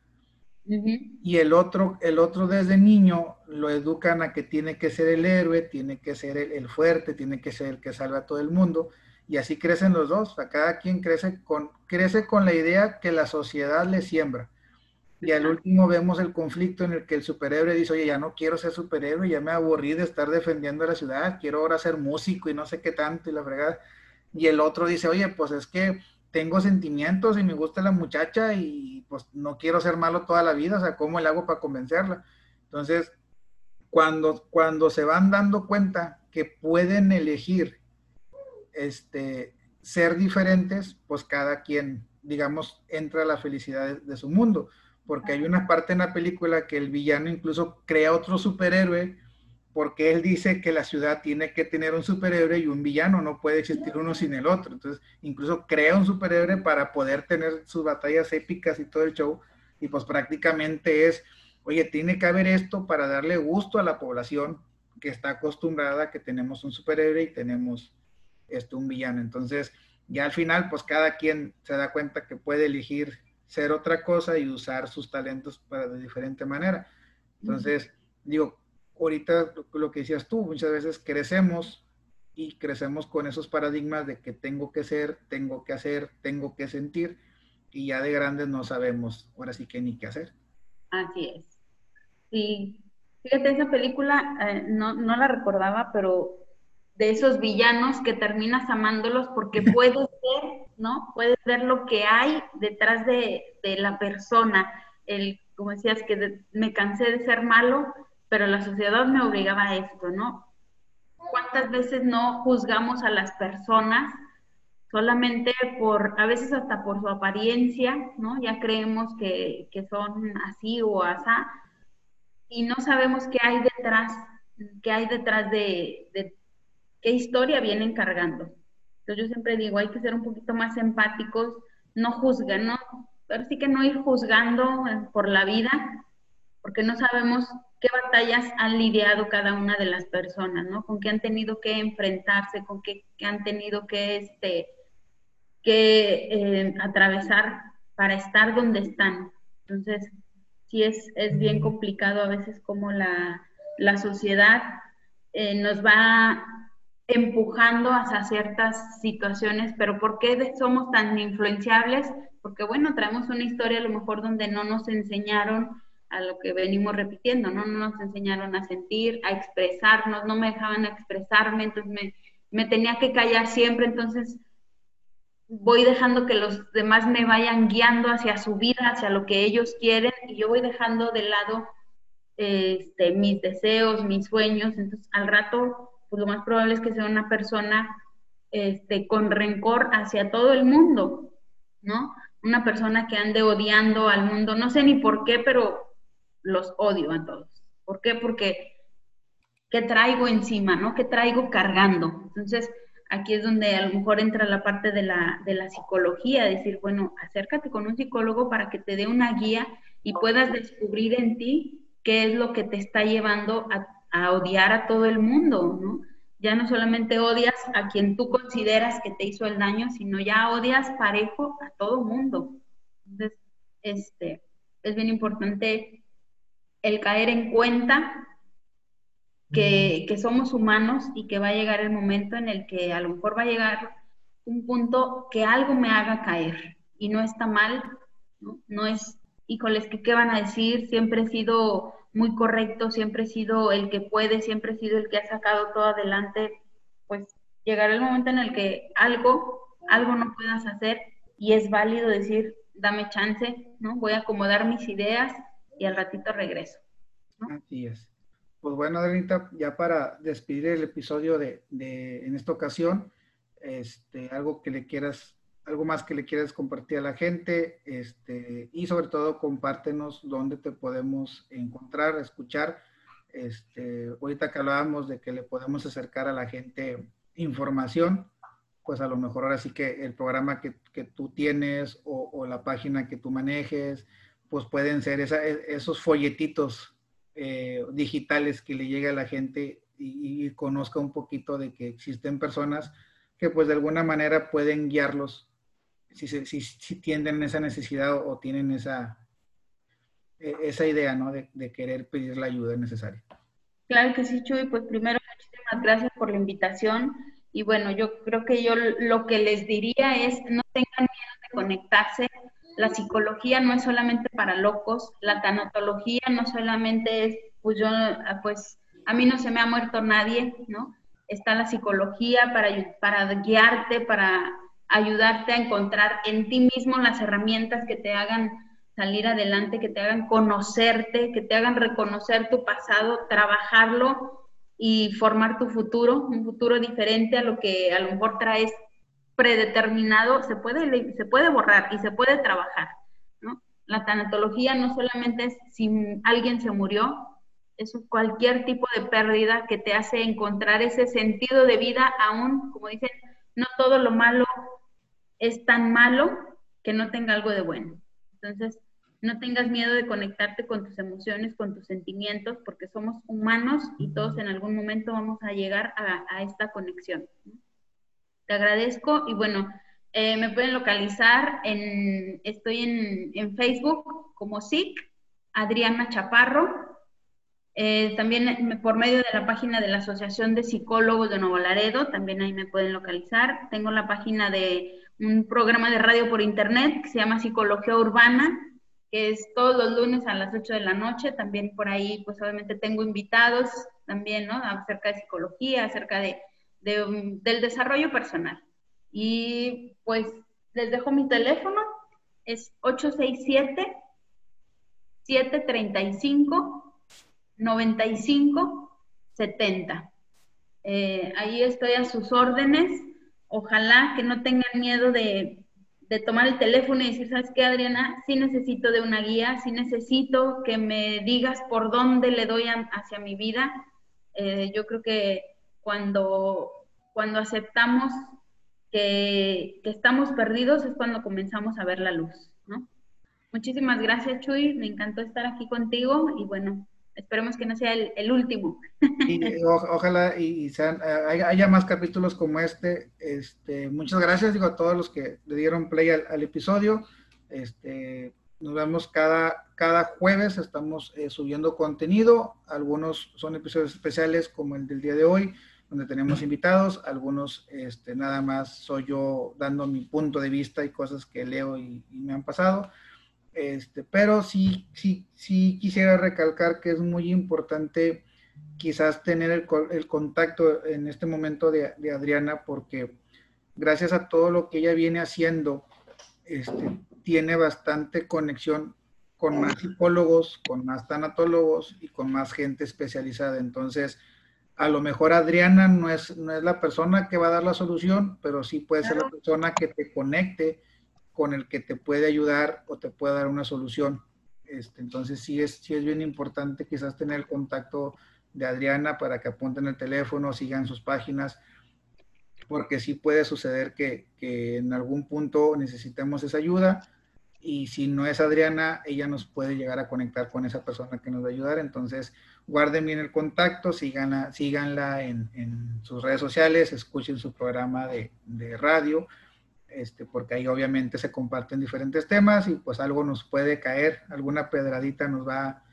Y el otro, el otro desde niño lo educan a que tiene que ser el héroe, tiene que ser el, fuerte, tiene que ser el que salva a todo el mundo. Y así crecen los dos. A cada quien crece con, crece con la idea que la sociedad le siembra y al último vemos el conflicto en el que el superhéroe dice, oye, ya no quiero ser superhéroe, ya me aburrí de estar defendiendo la ciudad, quiero ahora ser músico y no sé qué tanto y la fregada. Y el otro dice, oye, pues es que tengo sentimientos y me gusta la muchacha y pues no quiero ser malo toda la vida, o sea, ¿cómo le hago para convencerla? Entonces, cuando, cuando se van dando cuenta que pueden elegir este, ser diferentes, pues cada quien, digamos, entra a la felicidad de su mundo porque hay una parte en la película que el villano incluso crea otro superhéroe porque él dice que la ciudad tiene que tener un superhéroe y un villano, no puede existir uno sin el otro. Entonces, incluso crea un superhéroe para poder tener sus batallas épicas y todo el show. Y pues prácticamente es, oye, tiene que haber esto para darle gusto a la población que está acostumbrada que tenemos un superhéroe y tenemos esto, un villano. Entonces, ya al final, pues cada quien se da cuenta que puede elegir ser otra cosa y usar sus talentos para de diferente manera. Entonces, digo, ahorita lo, que decías tú, muchas veces crecemos y crecemos con esos paradigmas de que tengo que ser, tengo que hacer, tengo que sentir, y ya de grandes no sabemos ahora sí que ni qué hacer. Así es. Sí, fíjate, esa película eh, no, no la recordaba, pero de esos villanos que terminas amándolos porque [LAUGHS] puedes ver, ¿no? Puedes ver lo que hay detrás de, la persona. El, como decías, que me cansé de ser malo, pero la sociedad me obligaba a esto, ¿no? ¿Cuántas veces no juzgamos a las personas solamente por, a veces hasta por su apariencia, ¿no? Ya creemos que, que son así o así, y no sabemos qué hay detrás qué hay detrás de, qué historia vienen cargando. Entonces yo siempre digo, hay que ser un poquito más empáticos, no juzguen, ¿no? Pero sí que no ir juzgando por la vida, porque no sabemos qué batallas han lidiado cada una de las personas, ¿no? Con qué han tenido que enfrentarse, con qué, han tenido que, este, que eh, atravesar para estar donde están. Entonces, sí es, es bien complicado a veces como la, la sociedad eh, nos va empujando hacia ciertas situaciones, pero ¿por qué somos tan influenciables? Porque bueno, traemos una historia a lo mejor donde no nos enseñaron a lo que venimos repitiendo, ¿no? No nos enseñaron a sentir, a expresarnos, no me dejaban expresarme, entonces me, me tenía que callar siempre, entonces voy dejando que los demás me vayan guiando hacia su vida, hacia lo que ellos quieren, y yo voy dejando de lado este, mis deseos, mis sueños, entonces al rato, pues lo más probable es que sea una persona este, con rencor hacia todo el mundo, ¿no? Una persona que ande odiando al mundo, no sé ni por qué, pero los odio a todos. ¿Por qué? Porque ¿qué traigo encima, no? ¿Qué traigo cargando? Entonces, aquí es donde a lo mejor entra la parte de la, de la psicología, decir, bueno, acércate con un psicólogo para que te dé una guía y puedas descubrir en ti qué es lo que te está llevando a, a odiar a todo el mundo, ¿no? Ya no solamente odias a quien tú consideras que te hizo el daño, sino ya odias parejo a todo el mundo. Entonces, este, es bien importante el caer en cuenta que, que, somos humanos y que va a llegar el momento en el que a lo mejor va a llegar un punto que algo me haga caer y no está mal, no, no es, híjoles, que qué van a decir, siempre he sido muy correcto, siempre he sido el que puede, siempre he sido el que ha sacado todo adelante, pues llegará el momento en el que algo, algo no puedas hacer y es válido decir, dame chance, ¿no? Voy a acomodar mis ideas y al ratito regreso. Así es. Pues bueno, Adelita, ya para despedir el episodio de, de, en esta ocasión, este, algo que le quieras, algo más que le quieras compartir a la gente, este, y sobre todo compártenos dónde te podemos encontrar, escuchar. Este, ahorita que hablábamos de que le podemos acercar a la gente información, pues a lo mejor ahora sí que el programa que, que tú tienes o, la página que tú manejes, pues pueden ser esa, esos folletitos eh, digitales que le llegue a la gente y, conozca un poquito de que existen personas que pues de alguna manera pueden guiarlos si, si, tienden esa necesidad o, tienen esa, e, esa idea, ¿no? De, querer pedir la ayuda necesaria. Claro que sí, Chuy. Pues primero, muchísimas gracias por la invitación. Y bueno, yo creo que yo lo que les diría es no tengan miedo de conectarse la psicología no es solamente para locos, la tanatología no solamente es, pues yo, pues a mí no se me ha muerto nadie, ¿no? Está la psicología para guiarte, para ayudarte a encontrar en ti mismo las herramientas que te hagan salir adelante, que te hagan conocerte, que te hagan reconocer tu pasado, trabajarlo y formar tu futuro, un futuro diferente a lo que a lo mejor traes predeterminado se puede, se puede borrar y se puede trabajar. La tanatología no solamente es si alguien se murió, es cualquier tipo de pérdida que te hace encontrar ese sentido de vida, aún, como dicen, no todo lo malo es tan malo que no tenga algo de bueno. Entonces, no tengas miedo de conectarte con tus emociones, con tus sentimientos, porque somos humanos y todos en algún momento vamos a llegar a, esta conexión. Te agradezco y bueno, eh, me pueden localizar en, estoy en, en Facebook como SIC, Adriana Chaparro, eh, también por medio de la página de la Asociación de Psicólogos de Nuevo Laredo, también ahí me pueden localizar. Tengo la página de un programa de radio por internet que se llama Psicología Urbana, que es todos los lunes a las 8 de la noche. También por ahí, pues obviamente tengo invitados también, ¿no? Acerca de psicología, acerca de del desarrollo personal. Y pues les dejo mi teléfono, es 867-735-9570. Eh, ahí estoy a sus órdenes. Ojalá que no tengan miedo de, de tomar el teléfono y decir, ¿sabes qué, Adriana? Sí necesito de una guía, sí necesito que me digas por dónde le doy hacia mi vida Eh, yo creo que cuando, cuando aceptamos que, que, estamos perdidos es cuando comenzamos a ver la luz, ¿no? Muchísimas gracias, Chuy. Me encantó estar aquí contigo y bueno, esperemos que no sea el, último. Y, ojalá y, sean, eh, haya, más capítulos como este. este. Muchas gracias digo, a todos los que le dieron play al, episodio. Este, nos vemos cada, cada jueves, estamos eh, subiendo contenido. Algunos son episodios especiales como el del día de hoy, donde tenemos invitados. Algunos este, nada más soy yo dando mi punto de vista y cosas que leo y me han pasado. Este, pero sí, sí, sí quisiera recalcar que es muy importante quizás tener el, contacto en este momento de, Adriana porque gracias a todo lo que ella viene haciendo, este, tiene bastante conexión con más psicólogos, con más tanatólogos y con más gente especializada. Entonces, a lo mejor Adriana no es, no es la persona que va a dar la solución, pero sí puede ser la persona que te conecte con el que te puede ayudar o te puede dar una solución. Este, entonces sí es, sí es bien importante quizás tener el contacto de Adriana para que apunten el teléfono, sigan sus páginas, porque sí puede suceder que, en algún punto necesitemos esa ayuda y si no es Adriana, ella nos puede llegar a conectar con esa persona que nos va a ayudar. Entonces, guarden bien el contacto, síganla, síganla en, sus redes sociales, escuchen su programa de radio este, porque ahí obviamente se comparten diferentes temas y pues algo nos puede caer, alguna pedradita nos va,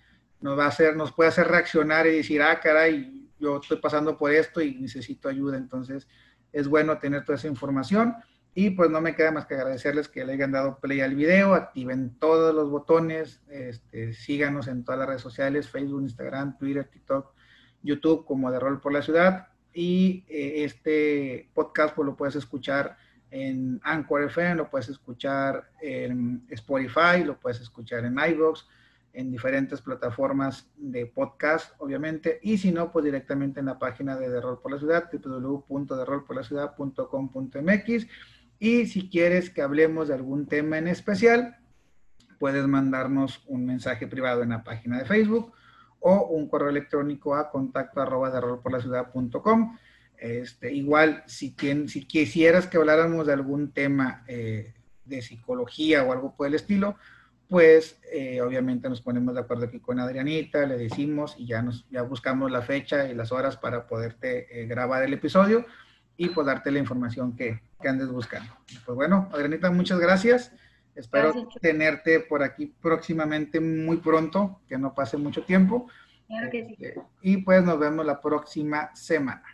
nos va a hacer, nos puede hacer reaccionar y decir, ah, caray, yo estoy pasando por esto y necesito ayuda. Entonces es bueno tener toda esa información y pues no me queda más que agradecerles que le hayan dado play al video, activen todos los botones, este, síganos en todas las redes sociales, Facebook, Instagram, Twitter, TikTok, YouTube como de Rol por la Ciudad y eh, este podcast pues lo puedes escuchar en Anchor FM, lo puedes escuchar en Spotify, lo puedes escuchar en iVoox, en diferentes plataformas de podcast, obviamente, y si no, pues directamente en la página de Derrol por la Ciudad, www.derrolporlaciudad.com.mx. Y si quieres que hablemos de algún tema en especial, puedes mandarnos un mensaje privado en la página de Facebook o un correo electrónico a contacto arroba este, igual, si, si quisieras que habláramos de algún tema eh, de psicología o algo por el estilo, pues eh, obviamente nos ponemos de acuerdo aquí con Adrianita, le decimos y ya, nos, ya buscamos la fecha y las horas para poderte eh, grabar el episodio y pues darte la información que, que, andes buscando. Pues bueno, Adrianita, muchas gracias. Espero tenerte por aquí próximamente, muy pronto, que no pase mucho tiempo. Claro que sí. Este, y pues nos vemos la próxima semana.